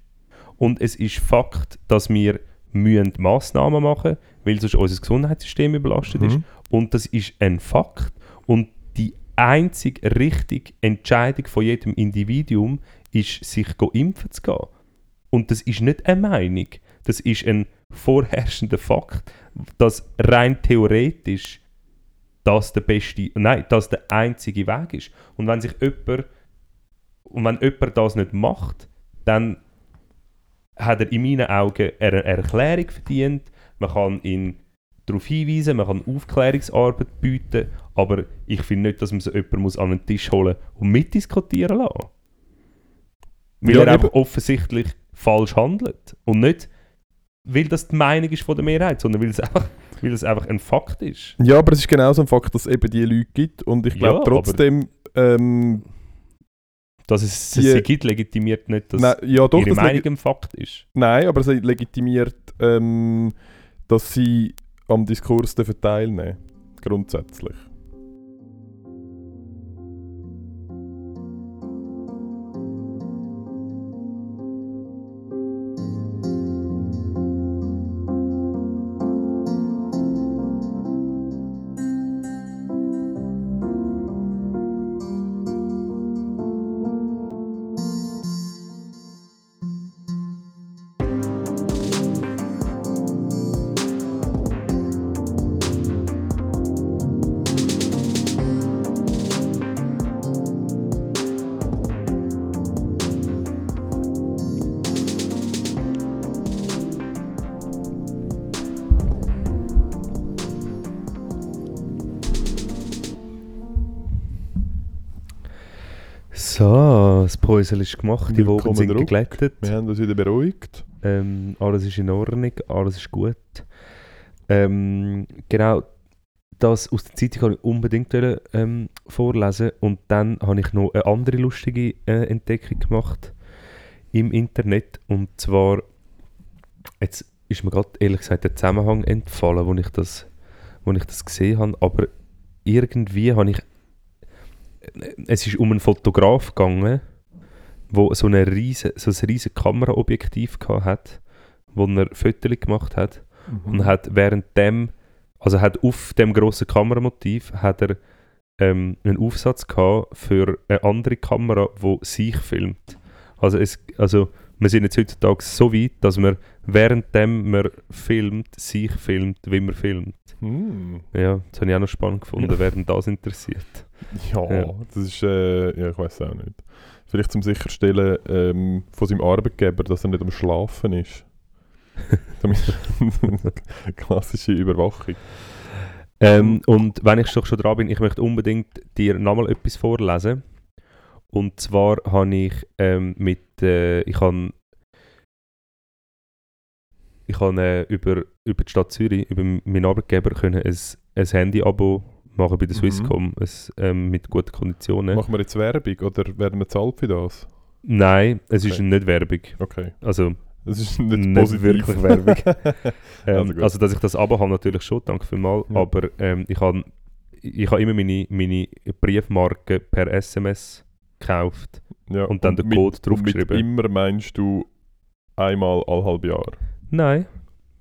Und es ist Fakt, dass wir müssen Massnahmen machen weil sonst unser Gesundheitssystem überlastet ist. Mhm. Und das ist ein Fakt. Und die einzige richtige Entscheidung von jedem Individuum ist, sich impfen zu gehen. Und das ist nicht eine Meinung. Das ist ein vorherrschender Fakt, dass rein theoretisch das der beste, nein, das der einzige Weg ist. Und wenn sich jemand, und wenn jemand das nicht macht, dann hat er in meinen Augen eine Erklärung verdient. Man kann ihn darauf hinweisen, man kann Aufklärungsarbeit bieten, aber ich finde nicht, dass man so jemanden muss an den Tisch holen und mitdiskutieren lassen. Weil Ja, er einfach offensichtlich falsch handelt. Und nicht, weil das die Meinung ist von der Mehrheit, sondern weil es einfach, weil es einfach ein Fakt ist. Ja, aber es ist genauso ein Fakt, dass es eben die Leute gibt. Und ich glaube Ja, trotzdem, ähm, Dass es Die- sie gibt, legitimiert nicht, dass nein, ja, doch, ihre das Meinung ein Fakt ist. nein, aber es legitimiert, ähm, dass sie am Diskurs teilnehmen Grundsätzlich. Päusel ist gemacht, die Wogen sind zurück. geglättet. Wir haben uns wieder beruhigt. Ähm, alles ist in Ordnung, alles ist gut. Ähm, genau, das aus der Zeitung wollte ich unbedingt ähm, vorlesen und dann habe ich noch eine andere lustige äh, Entdeckung gemacht im Internet und zwar, jetzt ist mir gerade ehrlich gesagt der Zusammenhang entfallen, wo ich das, wo ich das gesehen habe, aber irgendwie habe ich, es ist um einen Fotograf gegangen, wo so, eine riese, so ein riesen Kameraobjektiv hat, wo er Fotos gemacht hat und hat während dem, also hat auf dem grossen Kameramotiv hat er ähm, einen Aufsatz gehabt für eine andere Kamera, wo sich filmt. Also, es, also wir sind jetzt heutzutage so weit, dass man währenddem man filmt, sich filmt, wie man filmt. Hm. Ja, das habe ich auch noch spannend gefunden, wer denn das interessiert. Ja, Ja. das ist, äh, ja, ich weiß auch nicht. Vielleicht zum Sicherstellen ähm, von seinem Arbeitgeber, dass er nicht am Schlafen ist. Damit klassische Überwachung. Ähm, und wenn ich doch schon dran bin, ich möchte unbedingt dir nochmal etwas vorlesen. Und zwar habe ich ähm, mit, äh, ich habe ich habe äh, über, über die Stadt Zürich, über meinen Arbeitgeber, können ein, ein Handy-Abo machen bei der Mhm. Swisscom, ein, ähm, mit guten Konditionen. Machen wir jetzt Werbung oder werden wir zahlt für das? Nein, es ist Okay. nicht Werbung. Okay. Also, Das ist nicht, Nicht positiv. wirklich Werbung. ähm, Also also, dass ich das habe, natürlich schon, danke vielmals. Ja. Aber ähm, ich habe ich habe immer meine, meine Briefmarken per SMS gekauft. ja, und dann den mit- Code und draufgeschrieben. Mit immer meinst du einmal alle halbe Jahr. Nein,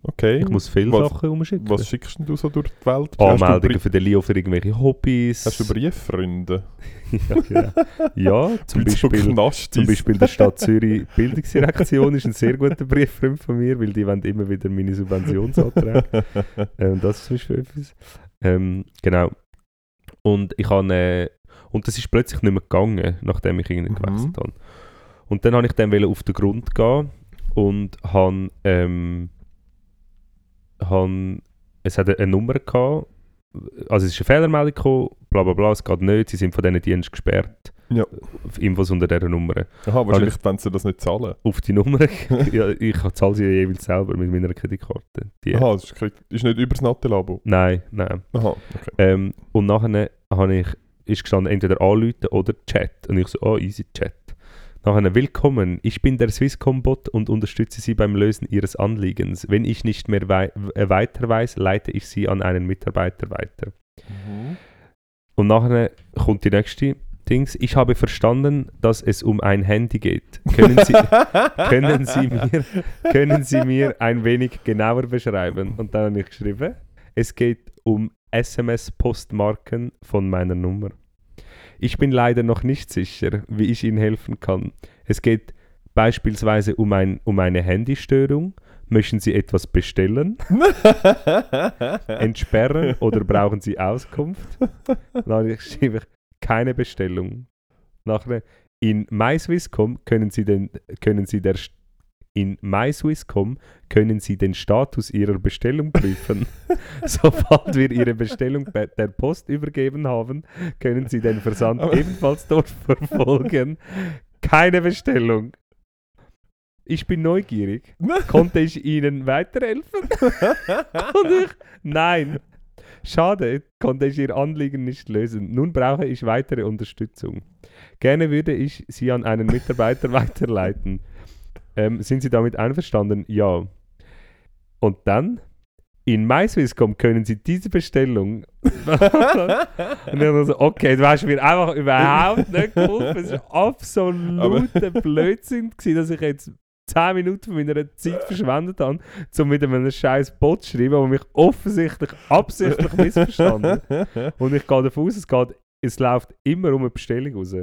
Okay. Ich muss viele was, Sachen umschicken. Was schickst du so durch die Welt? Anmeldungen für den Leo für irgendwelche Hobbys. hast du Brieffreunde? ja, genau. ja, zum Beispiel, zum Beispiel der Stadt Zürich Bildungsdirektion ist ein sehr guter Brieffreund von mir, weil die wollen immer wieder meine Subventionsanträge. ähm, das ist zum Beispiel etwas. Ähm, genau. Und ich habe, äh, und das ist plötzlich nicht mehr gegangen, nachdem ich irgendwie Mhm. gewechselt habe. Und dann habe ich dann auf den Grund gehen und habe, ähm, habe es hat eine Nummer gehabt, also es ist eine Fehlermeldung gekommen, bla bla bla, es geht nicht, sie sind von diesen Diensten gesperrt. Ja. Infos unter dieser Nummer. Aha, wahrscheinlich wollen sie das nicht zahlen. Auf die Nummer, ja, ich zahle sie jeweils selber mit meiner Kreditkarte. Die, Aha, das ist, ist nicht über das Natte-Labo. Nein, nein. Aha, okay. Ähm, und nachher habe ich, ist gestanden, entweder anrufen oder Chat. Und ich so, oh, easy Chat. Nachher, willkommen, ich bin der Swisscom-Bot und unterstütze Sie beim Lösen Ihres Anliegens. Wenn ich nicht mehr wei äh, weiter weiß, leite ich Sie an einen Mitarbeiter weiter. Und nachher kommt die nächste Dings. Ich habe verstanden, dass es um ein Handy geht. Können Sie, können Sie, mir, können Sie mir ein wenig genauer beschreiben? Und dann habe ich geschrieben, es geht um SMS-Postmarken von meiner Nummer. Ich bin leider noch nicht sicher, wie ich Ihnen helfen kann. Es geht beispielsweise um, ein, um eine Handystörung. Möchten Sie etwas bestellen, entsperren oder brauchen Sie Auskunft? Dann habe ich keine Bestellung. Nachher, in MySwisscom können Sie den, können Sie der, in MySwisscom können Sie den Status Ihrer Bestellung prüfen. Sobald wir Ihre Bestellung bei der Post übergeben haben, können Sie den Versand Aber- ebenfalls dort verfolgen. Keine Bestellung. Ich bin neugierig. Konnte ich Ihnen weiterhelfen? Ich, nein. Schade, konnte ich Ihr Anliegen nicht lösen. Nun brauche ich weitere Unterstützung. Gerne würde ich Sie an einen Mitarbeiter weiterleiten. Ähm, sind Sie damit einverstanden? Ja. Und dann? In MySwisscom können Sie diese Bestellung. und ich dachte so, okay, du hast mir einfach überhaupt nicht geholfen. Es war absoluter Blödsinn, gewesen, dass ich jetzt 10 Minuten von meiner Zeit verschwendet habe, um mit einem scheiß Bot zu schreiben, der mich offensichtlich absichtlich missverstanden. Und ich gehe davon aus, es, geht, es läuft immer um eine Bestellung raus.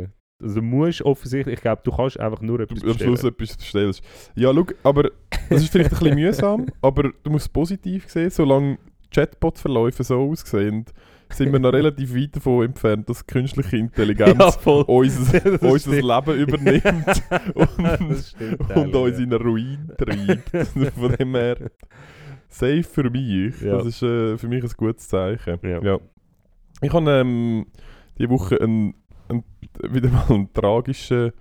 Also du musst offensichtlich, ich glaube, du kannst einfach nur etwas Du am Schluss bestellen. etwas bestellst. Ja, schau, aber das ist vielleicht ein bisschen mühsam, aber du musst es positiv sehen, solange Chatbot-Verläufe so aussehen, sind wir noch relativ weit davon entfernt, dass künstliche Intelligenz Ja, unser, Das unser. Leben übernimmt und, und uns ja. in einen Ruin treibt. Von dem her, safe für mich. Ja. Das ist äh, für mich ein gutes Zeichen. Ja. Ich habe ähm, diese Woche ein, ein, wieder mal ein, tragische,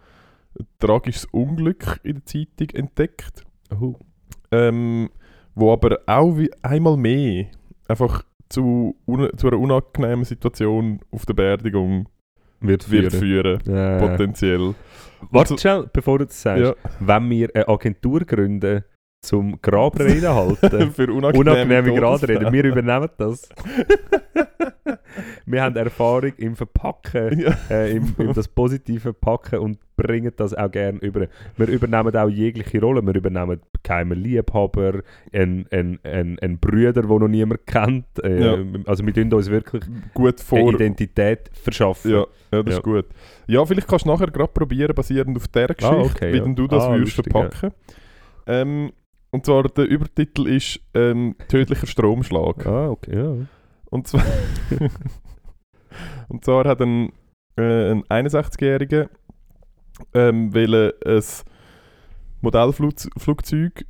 ein tragisches Unglück in der Zeitung entdeckt, Oh. ähm, wo aber auch wie einmal mehr einfach zu, zu einer unangenehmen Situation auf der Beerdigung Wird wird führen. führen, Ja. potenziell. Warte Also- schnell, bevor du das sagst. Ja, Wenn wir eine Agentur gründen, zum Grabreden halten, für unangenehme, unangenehme. Gradreden, wir übernehmen das. wir haben Erfahrung im Verpacken, Ja. äh, im, im das Positive Packen und bringen das auch gerne über. Wir übernehmen auch jegliche Rolle. Wir übernehmen geheimen Liebhaber, einen, einen, einen, einen Brüder, den noch niemand kennt. Äh, Ja. Also wir tun uns wirklich Gut vor. Identität verschaffen. Ja, ja, das ist gut. Ja, vielleicht kannst du nachher gerade probieren, basierend auf der Geschichte, Ah, okay, wie du das Ah, würdest lustig, verpacken. Ähm, und zwar der Übertitel ist ähm, Tödlicher Stromschlag. Ah, okay, ja. Und zwar, und zwar hat ein, äh, ein 61-Jähriger ähm, ein Modellflugzeug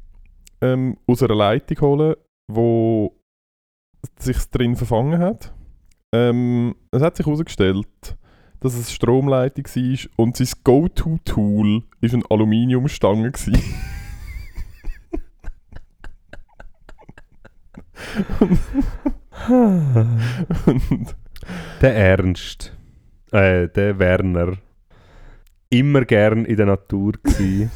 ähm, aus einer Leitung holen, wo sich drin verfangen hat. Ähm, es hat sich herausgestellt, dass es Stromleitung war und sein Go-To-Tool ist eine Aluminiumstange und Der Ernst, äh, der Werner, immer gern in der Natur gsi.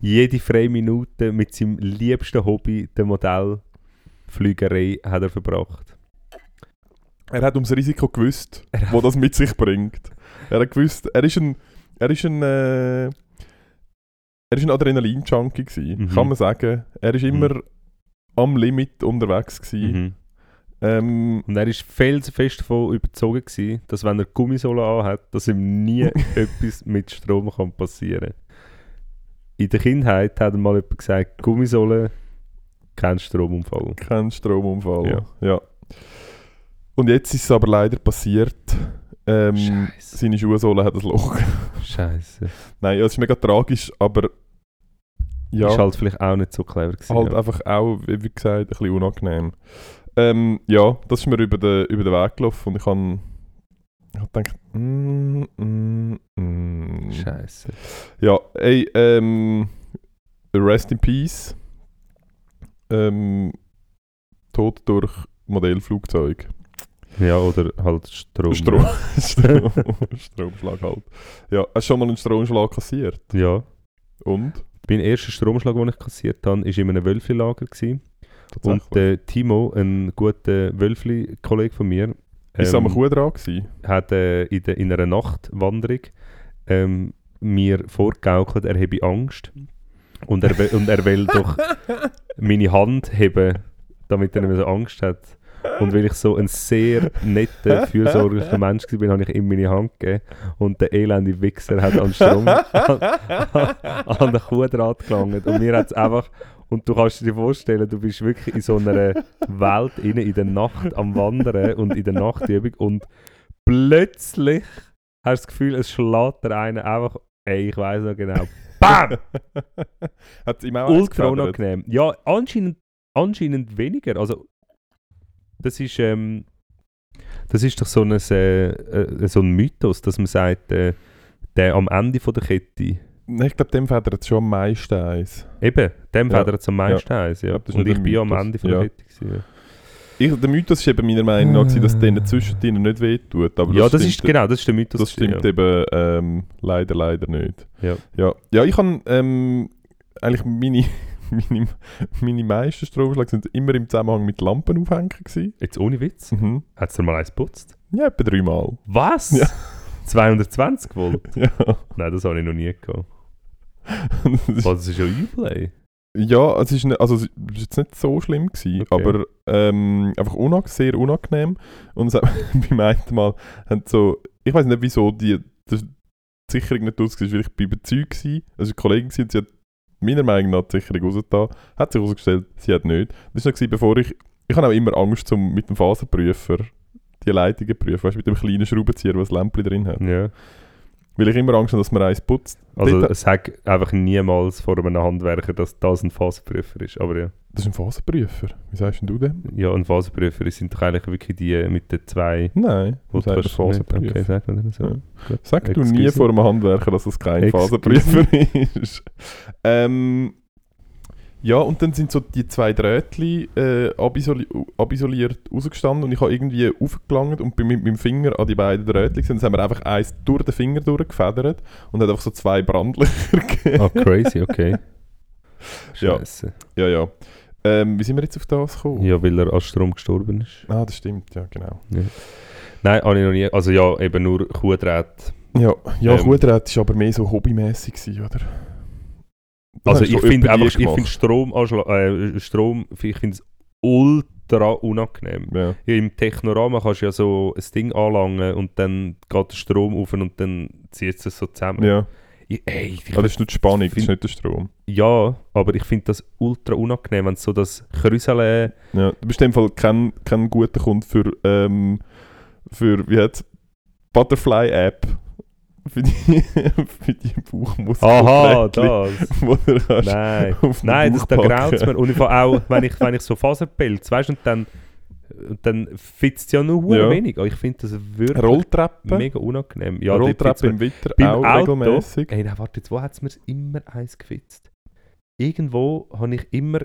Jede freie Minute mit seinem liebsten Hobby, der Modellflügerei, hat er verbracht. Er hat ums Risiko gewusst, wo das mit sich bringt. Er hat gewusst, er ist ein, er ist ein, äh, er ist ein Adrenalin-Junkie gewesen, Mhm. kann man sagen. Er ist Mhm. Am Limit unterwegs gewesen. Mhm. Ähm, Und er war felsenfest davon überzogen, gewesen, dass wenn er Gummisohle anhat, dass ihm nie etwas mit Strom kann passieren kann. In der Kindheit hat er mal jemand gesagt, Gummisohle, kein Stromunfall. kein Stromunfall. Ja. Ja. Und jetzt ist es aber leider passiert. Ähm, Scheiße. seine Schuhsohle hat ein Loch. Scheiße. Nein, ja, es ist mega tragisch, aber ja, Ist halt vielleicht auch nicht so clever gewesen. halt ja. einfach auch, wie gesagt, ein bisschen unangenehm. Ähm, ja, das ist mir über den, über den Weg gelaufen und ich habe ich hab gedacht, mm, mm, mm. Scheiße. Ja, ey, ähm, Rest in Peace. Ähm, Tod durch Modellflugzeug. Ja, oder halt Strom. Strom, Strom, Stromschlag halt. Ja, hast du schon mal einen Stromschlag kassiert? Ja. Und? Mein erster Stromschlag, den ich kassiert habe, war in einem Wölfli-Lager. Und der Timo, ein guter Wölfli-Kollege von mir, Ist am ähm, dran gewesen? hat äh, in, der, in einer Nachtwanderung ähm, mir vorgegaukelt, er habe Angst. Und er, will- und er will doch meine Hand heben, damit er nicht mehr so Angst hat. Und weil ich so ein sehr netter, fürsorglicher Mensch war, habe ich ihm meine Hand gegeben. Und der elende Wichser hat an Strom an, an den Kuhdraht gelangt. Und mir hat es einfach... Und du kannst dir vorstellen, du bist wirklich in so einer Welt inne, in der Nacht am Wandern und in der Nachtübung. Und plötzlich hast du das Gefühl, es schlägt der eine einfach... Ey, ich weiß noch genau. BAM! Hat es ihm auch Ultra unangenehm. Ja, anscheinend, anscheinend weniger. Also, das ist, ähm, das ist doch so ein, äh, äh, so ein Mythos, dass man sagt, äh, der am Ende von der Kette, Nein, Ich glaube, dem federt es schon am meisten eins. eben, dem Ja. fädert es am meisten eins. Ja. glaub, das Und ich bin ja am. Ende von der Ja. Kette. Gewesen, ja. Ich, der Mythos war eben meiner Meinung nach, gewesen, dass es denen zwischendrin nicht wehtut. Aber ja, das stimmt, ist genau, das ist der Mythos. Das stimmt gewesen, eben ähm, leider, leider nicht. Ja. Ja, ja ich habe ähm, eigentlich meine, meine, meine meisten Stromschläge sind immer im Zusammenhang mit Lampen aufhängen gewesen. Jetzt ohne Witz, Mhm. hat es dir mal eins geputzt? Ja, etwa dreimal. Was? Ja. 220 Volt? Ja. Nein, das habe ich noch nie gehabt. Das Oh, ist, das ist ja ey. ja, es ist, nicht, also, es ist jetzt nicht so schlimm gewesen, Okay. aber ähm, einfach unang sehr unangenehm. Und es hat, beim einen Mal haben so, ich weiß nicht wieso die, die Sicherung nicht aus war, weil ich bin überzeugt gewesen, also gewesen, und sie hat meiner Meinung nach die Sicherung rausgetan, hat sich herausgestellt, sie hat nicht. Das war noch bevor ich, ich habe auch immer Angst, zum, mit dem Phasenprüfer die Leitungen zu prüfen, weißt, du, mit dem kleinen Schraubenzieher, der das Lämpchen drin hat. Ja. Weil ich immer Angst habe, dass man eins putzt. Also Dort- sag einfach niemals vor einem Handwerker, dass das ein Phasenprüfer ist. Aber ja, Das ist ein Phasenprüfer. Wie sagst du dem? ja ein Phasenprüfer sind doch eigentlich wirklich die mit den zwei... Nein, wo das du kannst- Phasenprüfer. Okay, sag so. Ja. Sag du nie vor einem Handwerker, dass es kein Excuse Phasenprüfer ist. Ähm, ja, und dann sind so die zwei Drähtchen äh, abisoli abisoliert rausgestanden und ich habe irgendwie aufgelangt und bin mit meinem Finger an die beiden Drähtchen gesehen. Dann haben wir einfach eins durch den Finger durchgefedert und hat einfach so zwei Brandlöcher gegeben. Ah, crazy, okay. Ja. Scheiße. Ja, ja. Ähm, wie sind wir jetzt auf das gekommen? Ja, weil er an Strom gestorben ist. Ah, das stimmt, ja, genau. Nein, habe ich noch nie. Also ja, eben nur Kuhdrähte. Ja, ja Ähm, Kuhdräht war aber mehr so hobbymäßig, oder? Das Also ich finde einfach, ich finde Strom, äh, Strom, ich finde es ultra unangenehm. Ja. Ja, Im Technorama kannst du ja so ein Ding anlangen und dann geht der Strom auf und dann zieht es so zusammen. ja. Ich, ey, ich Aber das ist nicht Spannung, das ist find- nicht der Strom. Ja, aber ich finde das ultra unangenehm, wenn so das Krüsele... Ja. Du bist in dem Fall kein, kein guter Kunde für, ähm, für wie heißt Butterfly-App. Für die, für die Bauchmuskeln. Aha, das! Wo du Nein, nein, das, da graut es mir. Und auch, wenn ich, wenn ich so Faserpelz, weißt du, und dann, dann fitzt es ja nur Ja. wenig. Aber Ich finde das wirklich Rolltreppen. mega unangenehm. Ja, Rolltreppen im Winter beim auch Auto, regelmäßig. Ey, nein, warte, jetzt, wo hat es mir immer eins gefitzt? Irgendwo habe ich immer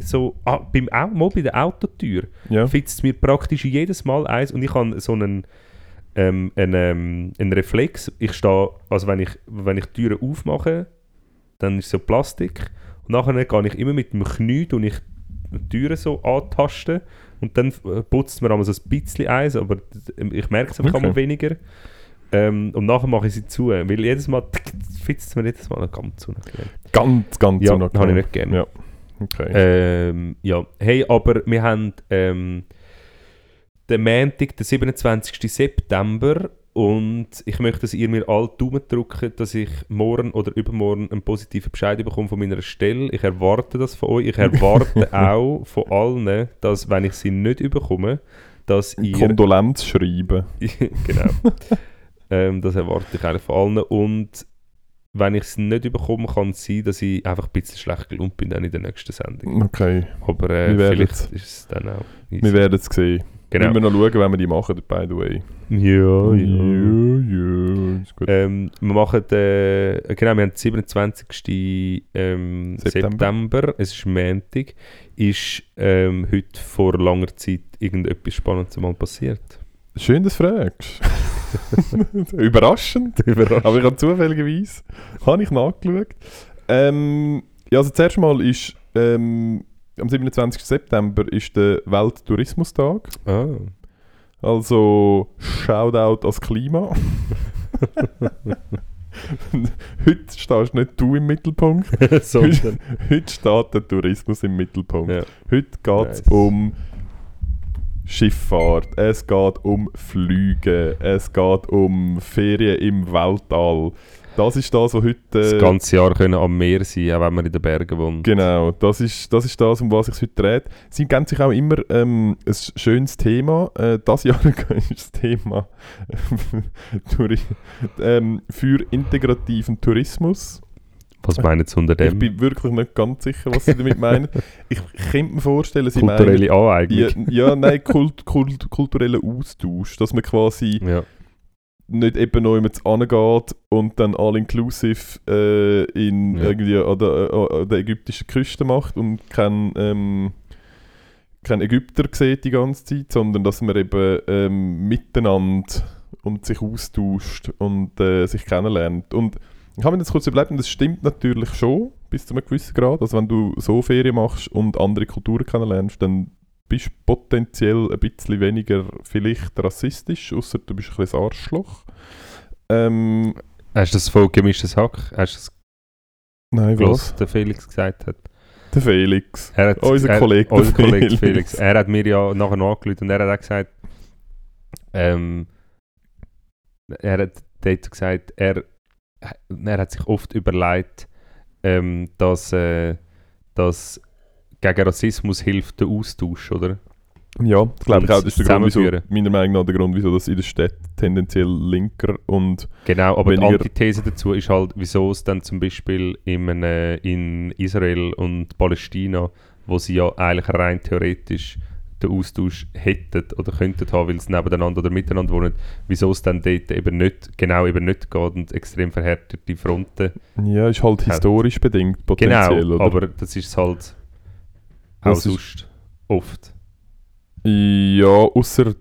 so, ah, beim Au mal bei der Autotür, Ja. fitzt es mir praktisch jedes Mal eins und ich habe so einen, ähm, einen, ähm, einen Reflex. Ich stehe, also wenn ich, wenn ich Türen aufmache, dann ist so Plastik und nachher gehe ich immer mit dem Knie und ich die Türen so antasten und dann äh, putzt mir einmal so ein bisschen eins, aber ich merke es einfach Okay. weniger. Ähm, und nachher mache ich sie zu, weil jedes Mal fitzt es mir jedes Mal ganz unangenehm. Ganz, ganz Ja, unangenehm. habe ich nicht gerne. Ja. Okay. Ähm, ja, hey, aber wir haben ähm, den Montag, den 27. September und ich möchte, dass ihr mir alle Daumen drücken, dass ich morgen oder übermorgen einen positiven Bescheid bekomme von meiner Stelle. Ich erwarte das von euch. Ich erwarte auch von allen, dass, wenn ich sie nicht überkomme, dass ihr... Kondolenz schreiben. genau. ähm, das erwarte ich eigentlich von allen. Und wenn ich es nicht überkomme, kann es sein, dass ich einfach ein bisschen schlecht gelaunt bin dann in der nächsten Sendung. Okay. Aber äh, vielleicht ist es dann auch easy. Wir werden es sehen. Genau. Müssen wir noch schauen, wenn wir die machen, by the way. Ja, ja. Ist gut. Ähm, wir machen, äh, genau, wir haben den 27. Ähm, September. September. es ist Montag, ist ähm, heute vor langer Zeit irgendetwas Spannendes mal passiert. Schön, dass du fragst. Überraschend. Aber ich habe zufälligerweise habe ich nachgeschaut. Ähm, ja, also zuerst mal ist ähm, am 27. September ist der Welttourismustag. Ah. Also Shoutout ans Klima. Heute stehst nicht du im Mittelpunkt. Sondern, Heute steht der Tourismus im Mittelpunkt. ja. Heute geht es Nice. um Schifffahrt, es geht um Flüge, es geht um Ferien im Weltall. Das ist das, was heute... das äh, ganze Jahr können am Meer sein, auch wenn man in den Bergen wohnt. Genau, das ist, das ist das, um was es sich heute dreht. Sie geben sich auch immer ähm, ein schönes Thema. Äh, das Jahr ist das Thema Touri- ähm, für integrativen Tourismus. Was meinen Sie unter Ich dem? bin wirklich nicht ganz sicher, was sie damit meinen. Ich könnte mir vorstellen, sie meinen... Kulturelle Aneignung. Ja, ja, nein, kult, kult, kultureller Austausch. Dass man quasi Ja. Nicht eben noch jemand angeht und dann all-inclusive äh, in Ja. irgendwie an der, äh, an der ägyptischen Küste macht und kein, ähm, kein Ägypter sieht die ganze Zeit, sondern dass man eben ähm, miteinander und sich austauscht und äh, sich kennenlernt. Und ich habe mir das kurz überlegt und das stimmt natürlich schon bis zu einem gewissen Grad. Also wenn du so Ferien machst und andere Kulturen kennenlernst, dann bist potenziell ein bisschen weniger vielleicht rassistisch, außer du bist ein bisschen ein Arschloch. Ähm, Hast du das voll gemischtes Hack? Hast du das nein, gehört, was? der Felix gesagt hat? Der Felix. Er hat, Unser er, Kollege, Unser der Kollege Felix. Felix. Er hat mir ja nachher noch angerufen und er hat auch gesagt, ähm, er hat dort gesagt, er, er hat sich oft überlegt, ähm, dass, äh, dass gegen Rassismus hilft der Austausch, oder? Ja, das glaube ich auch. Das ist der Grund, wieso, meiner Meinung nach der Grund, wieso das in der Stadt tendenziell linker und Genau, aber die Antithese dazu ist halt, wieso es dann zum Beispiel in, einem- in Israel und Palästina, wo sie ja eigentlich rein theoretisch den Austausch hätten oder könnten haben, weil sie nebeneinander oder miteinander wohnen, wieso es dann dort eben nicht, genau eben nicht geht und extrem verhärtete Fronten. ja, ist halt historisch bedingt potenziell, genau, oder? aber das ist halt auch Das sonst oft. Ja, außer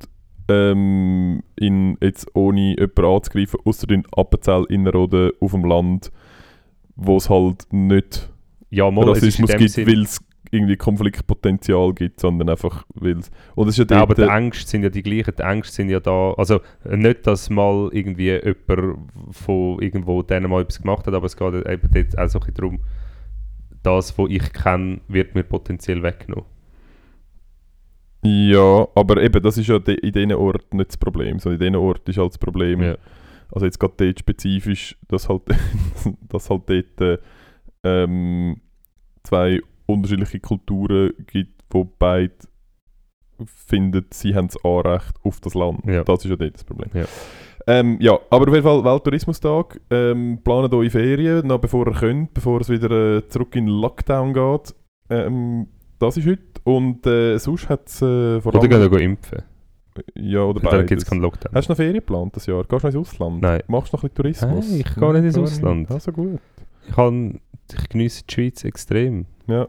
ähm, in, jetzt ohne jemanden anzugreifen, außer in Appenzell Innerrhoden auf dem Land, wo es halt nicht Ja, mal, Rassismus gibt, Sinn- weil es irgendwie Konfliktpotenzial gibt, sondern einfach weil es... Und es ist ja Ja, aber die Ängste sind ja die gleichen. Die Ängste sind ja da. Also nicht, dass mal irgendwie jemand von irgendwo denen mal etwas gemacht hat, aber es geht eben dort auch so ein bisschen darum, das, was ich kenne, wird mir potenziell weggenommen. Ja, aber eben, das ist ja de, in diesen Orten nicht das Problem, sondern in diesen Orten ist halt das Problem, Ja. also jetzt gerade dort spezifisch, dass halt, dass halt dort äh, ähm, zwei unterschiedliche Kulturen gibt, wo beide finden, sie haben das Anrecht auf das Land. Ja. Das ist ja dort das Problem. Ja. Ähm, ja, aber auf jeden Fall Welttourismustag. Ähm, planet eure Ferien, noch bevor ihr könnt, bevor es wieder äh, zurück in Lockdown geht. Ähm, das ist heute. Und äh, sonst hat es äh, vor Oder allem... gehen wir impfen. Ja, oder Da gibt es keinen Lockdown. Hast du noch Ferien geplant das Jahr? Gehst du noch ins Ausland? Nein. Machst du noch ein bisschen Tourismus? Nein, ich gehe nicht ins Ausland. Also gut. Ich, kann, ich genieße die Schweiz extrem. Ja.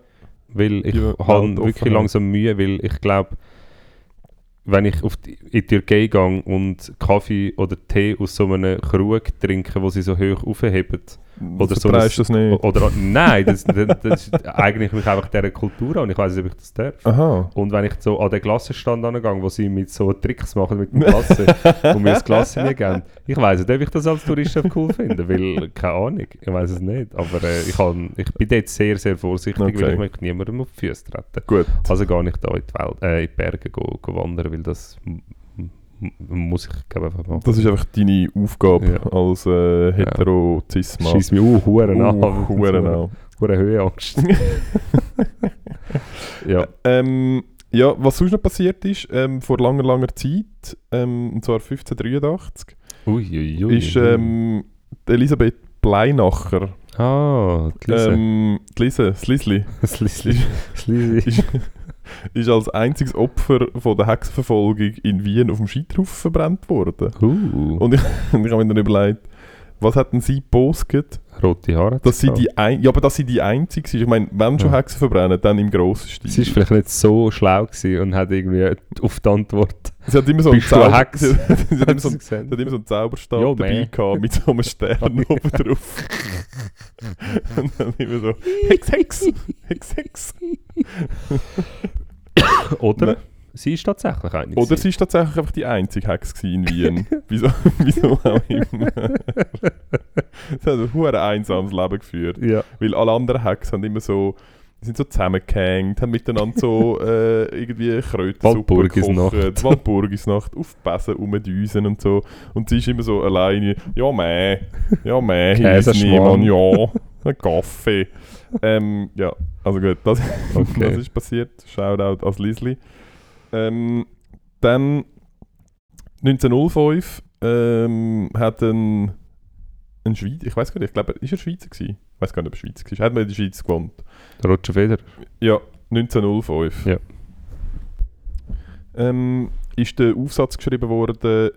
Weil ich Die habe wirklich langsam Mühe, weil ich glaube, wenn ich auf die, in die Türkei gehe und Kaffee oder Tee aus so einem Krug trinke, wo sie so hoch aufheben, Oder so Verpreist das nicht? Oder, nein, das, das, das ist eigentlich mich einfach dieser Kultur an und ich weiß nicht, ob ich das darf. Aha. Und wenn ich so an den Klassenstand angehe, wo sie mit so Tricks machen mit dem Klasse und mir das Klasse mir geben, ich weiß nicht, ob ich das als Tourist cool finde, weil, keine Ahnung, ich weiß es nicht. Aber äh, ich, kann, ich bin dort sehr, sehr vorsichtig, Okay. weil ich möchte niemandem auf die Füße treten. Gut. Also gar nicht da in die, Welt, äh, in die Berge go, go wandern, weil das muss ich glaube einfach machen. Das ist einfach deine Aufgabe Ja. als äh, hetero cis mann Scheiss mich uh, Huren an. Uh, Huren an. Hure Höheangst. ja. Ähm, ja, was sonst noch passiert ist, ähm, vor langer, langer Zeit, ähm, und zwar 1583, Uiuiui. ist ähm, Elisabeth Bleinacher, ah, die Lise. ähm, die Lise, das Lisli, das Lisli. Das Lisli. Ist, als einziges Opfer von der Hexenverfolgung in Wien auf dem Scheiterhaufen verbrannt worden. Uh, Und ich, und ich habe mir dann überlegt, was hat denn sie gepostet, rote Haare. dass sie die ein, ja, aber dass sie die einzige ist. Ich meine, wenn schon Ja. Hexen verbrennen, dann im grossen Stil. Sie ist vielleicht nicht so schlau gewesen und hat irgendwie auf die Antwort. Sie hat immer so einen Zauber- Hex? Sie, sie, hat immer so, Sie hat immer so einen Zauberstab dabei man. gehabt, mit so einem Stern oben drauf. Und dann immer so, Hex, Hex, Hex, Hex. Oder Nein. sie ist tatsächlich eine. Oder sie ist tatsächlich einfach die einzige Hex in Wien. wieso, wieso auch immer. sie hat ein hure einsames Leben geführt. Ja. Weil alle anderen Hexen haben immer so, sind so zusammengehängt, haben miteinander so äh, irgendwie Krötensuppe gekocht, Waldburgisnacht, auf Besen rumdüsen und so. Und sie ist immer so alleine, ja meh, ja meh, hier ist niemand, ja, ein Kaffee. ähm, ja, also gut, das, Okay. das ist passiert. Shoutout als Lisli. Ähm, dann 1905 ähm, hat ein, ein Schweizer, ich weiß gar nicht, ich glaube, ist er Schweizer gewesen? Ich weiß gar nicht, ob er Schweizer war. Hat mal in der Schweiz gewohnt. Roger Federer. Ja, 1905. Ja. Ähm, ist der Aufsatz geschrieben worden,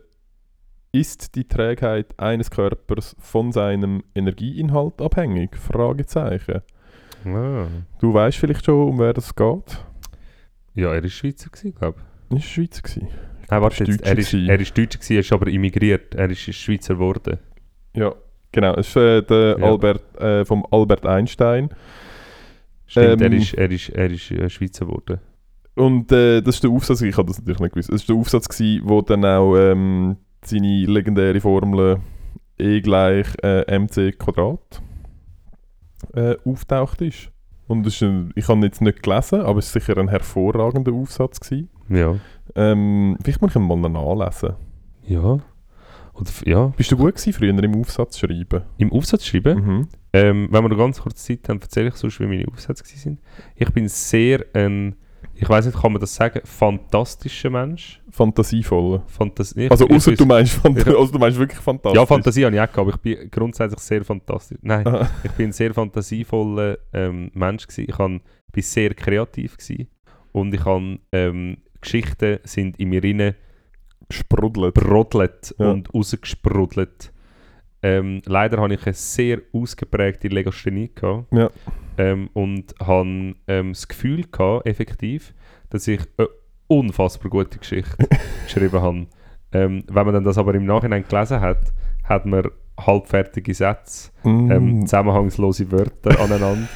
ist die Trägheit eines Körpers von seinem Energieinhalt abhängig? Fragezeichen. Ah. Du weißt vielleicht schon, um wer das geht? Ja, er war Schweizer, glaube ich. Ist er Schweizer gewesen? Nein, warte, er jetzt, er, ist, Deutscher er ist Deutscher, gewesen, er ist aber immigriert. Er ist Schweizer geworden. Ja, genau. Es ist äh, der Ja. Albert, äh, vom Albert Einstein. Stimmt, er Ähm, ist, er ist, er ist äh, Schweizer geworden. Und äh, das ist der Aufsatz, ich habe das natürlich nicht gewusst, das ist der Aufsatz gewesen, wo dann auch ähm, seine legendäre Formel E gleich äh, mc Quadrat äh, auftaucht ist. Und ist ein, ich habe jetzt nicht gelesen, aber es ist sicher ein hervorragender Aufsatz gewesen. Ja. Ähm, vielleicht muss ich ihn mal nachlesen. Ja. F- ja. Bist du gut gewesen früher im Aufsatz schreiben? Im Aufsatz schreiben, Mhm. ähm, wenn wir noch ganz kurz Zeit haben, erzähle ich sonst, wie meine Aufsätze waren. Ich bin sehr ein, ich weiß nicht, kann man das sagen, fantastischer Mensch. Fantasievoll. Fantas ich, Also außer du meinst, Fant ich- also, du meinst wirklich fantastisch. Ja, Fantasie habe ich auch gehabt, aber ich bin grundsätzlich sehr fantastisch. Nein, Aha. ich bin ein sehr fantasievoller ähm, Mensch gewesen. Ich bin sehr kreativ gewesen. und ich han, ähm, Geschichten sind in mir rein Sprudelt. brodelt Ja. und rausgesprudelt. Ähm, leider habe ich eine sehr ausgeprägte Legasthenie gehabt. Ja. Ähm, und habe ähm, das Gefühl gehabt, effektiv, dass ich eine unfassbar gute Geschichte geschrieben habe. Ähm, wenn man dann das aber im Nachhinein gelesen hat, hat man halbfertige Sätze, ähm, Mm. zusammenhangslose Wörter aneinander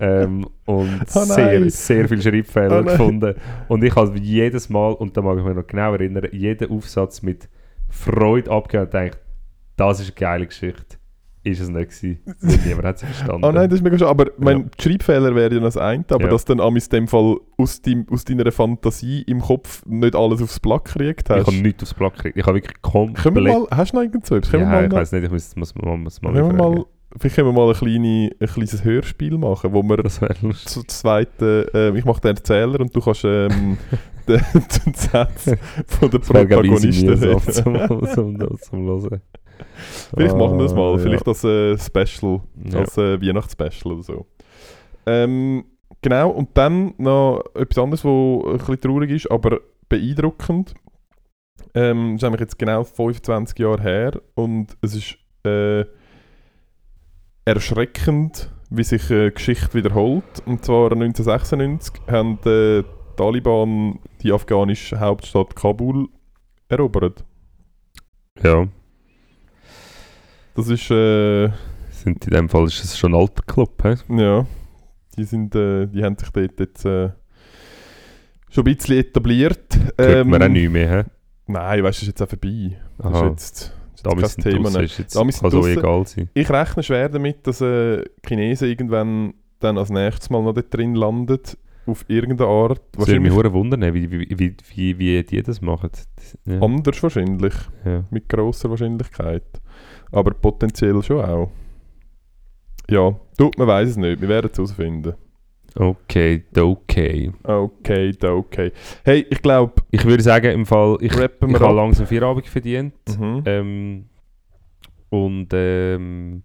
ähm, und Oh sehr, sehr viele Schreibfehler Oh gefunden. Und ich habe jedes Mal, und da mag ich mich noch genau erinnern, jeden Aufsatz mit Freude abgegeben und gedacht, das ist eine geile Geschichte. Ist es nicht gewesen. Niemand hat sie verstanden. Oh nein, das ist mega schade. Aber Ja. mein die Schreibfehler wäre ja das eine, aber Ja. dass dann am dem Fall aus, dein, aus deiner Fantasie im Kopf nicht alles aufs Blatt gekriegt ich hast. habe nichts aufs Blatt gekriegt. Ich habe wirklich komplett... Können wir mal, hast du noch irgend so etwas? Ja, ich mal, weiß nicht, ich muss es muss, muss, mal mal, vielleicht können wir mal ein, kleine, ein kleines Hörspiel machen, wo wir zu zweiten, äh, ich mache den Erzähler und du kannst ähm, den, den Satz von Protagonistin mühsam reden. zum, zum, zum Hören. Vielleicht machen wir das mal, Ah, vielleicht als äh, Special, Ja. als äh, Weihnachtsspecial oder so. Ähm, genau, und dann noch etwas anderes, was ein bisschen traurig ist, aber beeindruckend. Ähm, das ist nämlich jetzt genau 25 Jahre her und es ist äh, erschreckend, wie sich äh, Geschichte wiederholt. Und zwar 1996 haben die Taliban die afghanische Hauptstadt Kabul erobert. Ja. Das ist äh, Sind in dem Fall ist es schon ein alter Club, hä? Ja, die, sind, äh, die haben sich dort jetzt äh, schon ein bisschen etabliert. Hört man auch nicht mehr, hä? Nein, weißt du, das ist jetzt auch vorbei. Das ist Aha. jetzt, das Damit ist ist jetzt, sind kann so egal sein. Ich rechne schwer damit, dass äh, Chinesen irgendwann dann als nächstes Mal noch dort drin landen. Auf irgendeine Art. Das würde mich hure wundern, wie, wie, wie, wie, wie die das machen. Das- Ja. anders wahrscheinlich. Ja. Mit grosser Wahrscheinlichkeit. Aber potenziell schon auch. Ja, du, man weiß es nicht. Wir werden es herausfinden. Okay, okay. Okay, okay. Hey, ich glaube, Ich würde sagen, im Fall, ich, ich wir habe ab. langsam Feierabend verdient. Mhm. Ähm, und ähm,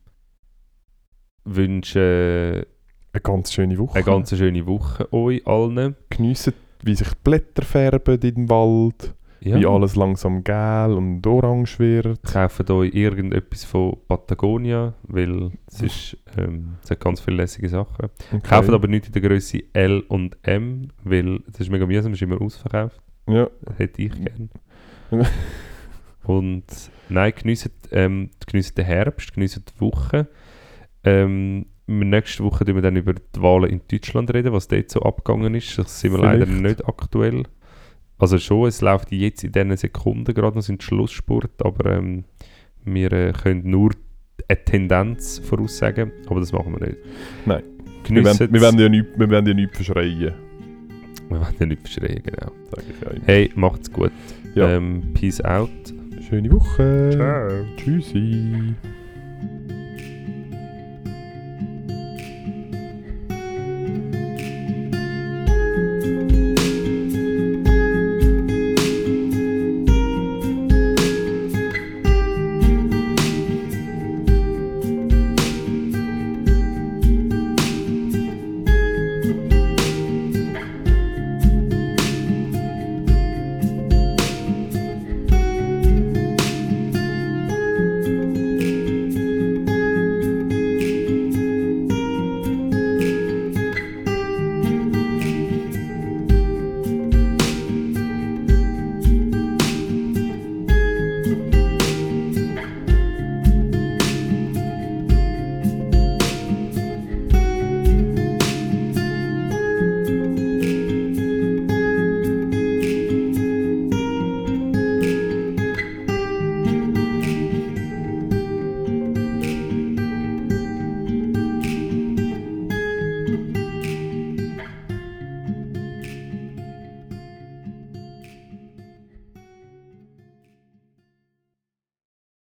wünsche Eine ganz schöne Woche. eine ganz schöne Woche euch allen. Geniessen, wie sich die Blätter färben in dem Wald. Ja. Wie alles langsam gel und orange wird. Kauft euch irgendetwas von Patagonia, weil es, ist, ähm, es hat ganz viele lässige Sachen. Okay. Kauft aber nicht in der Größe L und M, weil das ist mega mühsam, es ist immer ausverkauft. Ja, Das hätte ich gern. und nein, geniessen, ähm, geniessen den Herbst, geniessen die Woche. Ähm, nächste Woche reden wir dann über die Wahlen in Deutschland reden, was dort so abgegangen ist. Das sind wir leider Vielleicht. nicht aktuell. Also schon, es läuft jetzt in diesen Sekunden gerade noch sind Schlussspurt, aber ähm, wir äh, können nur eine Tendenz voraussagen, aber das machen wir nicht. Nein. wir Geniessen werden, wir werden ja nichts wir werden ja nichts verschreien. wir werden ja nicht verschreien, genau. Ja. Hey, macht's gut. Ja. Ähm, peace out. Schöne Woche. Ciao. Tschüssi.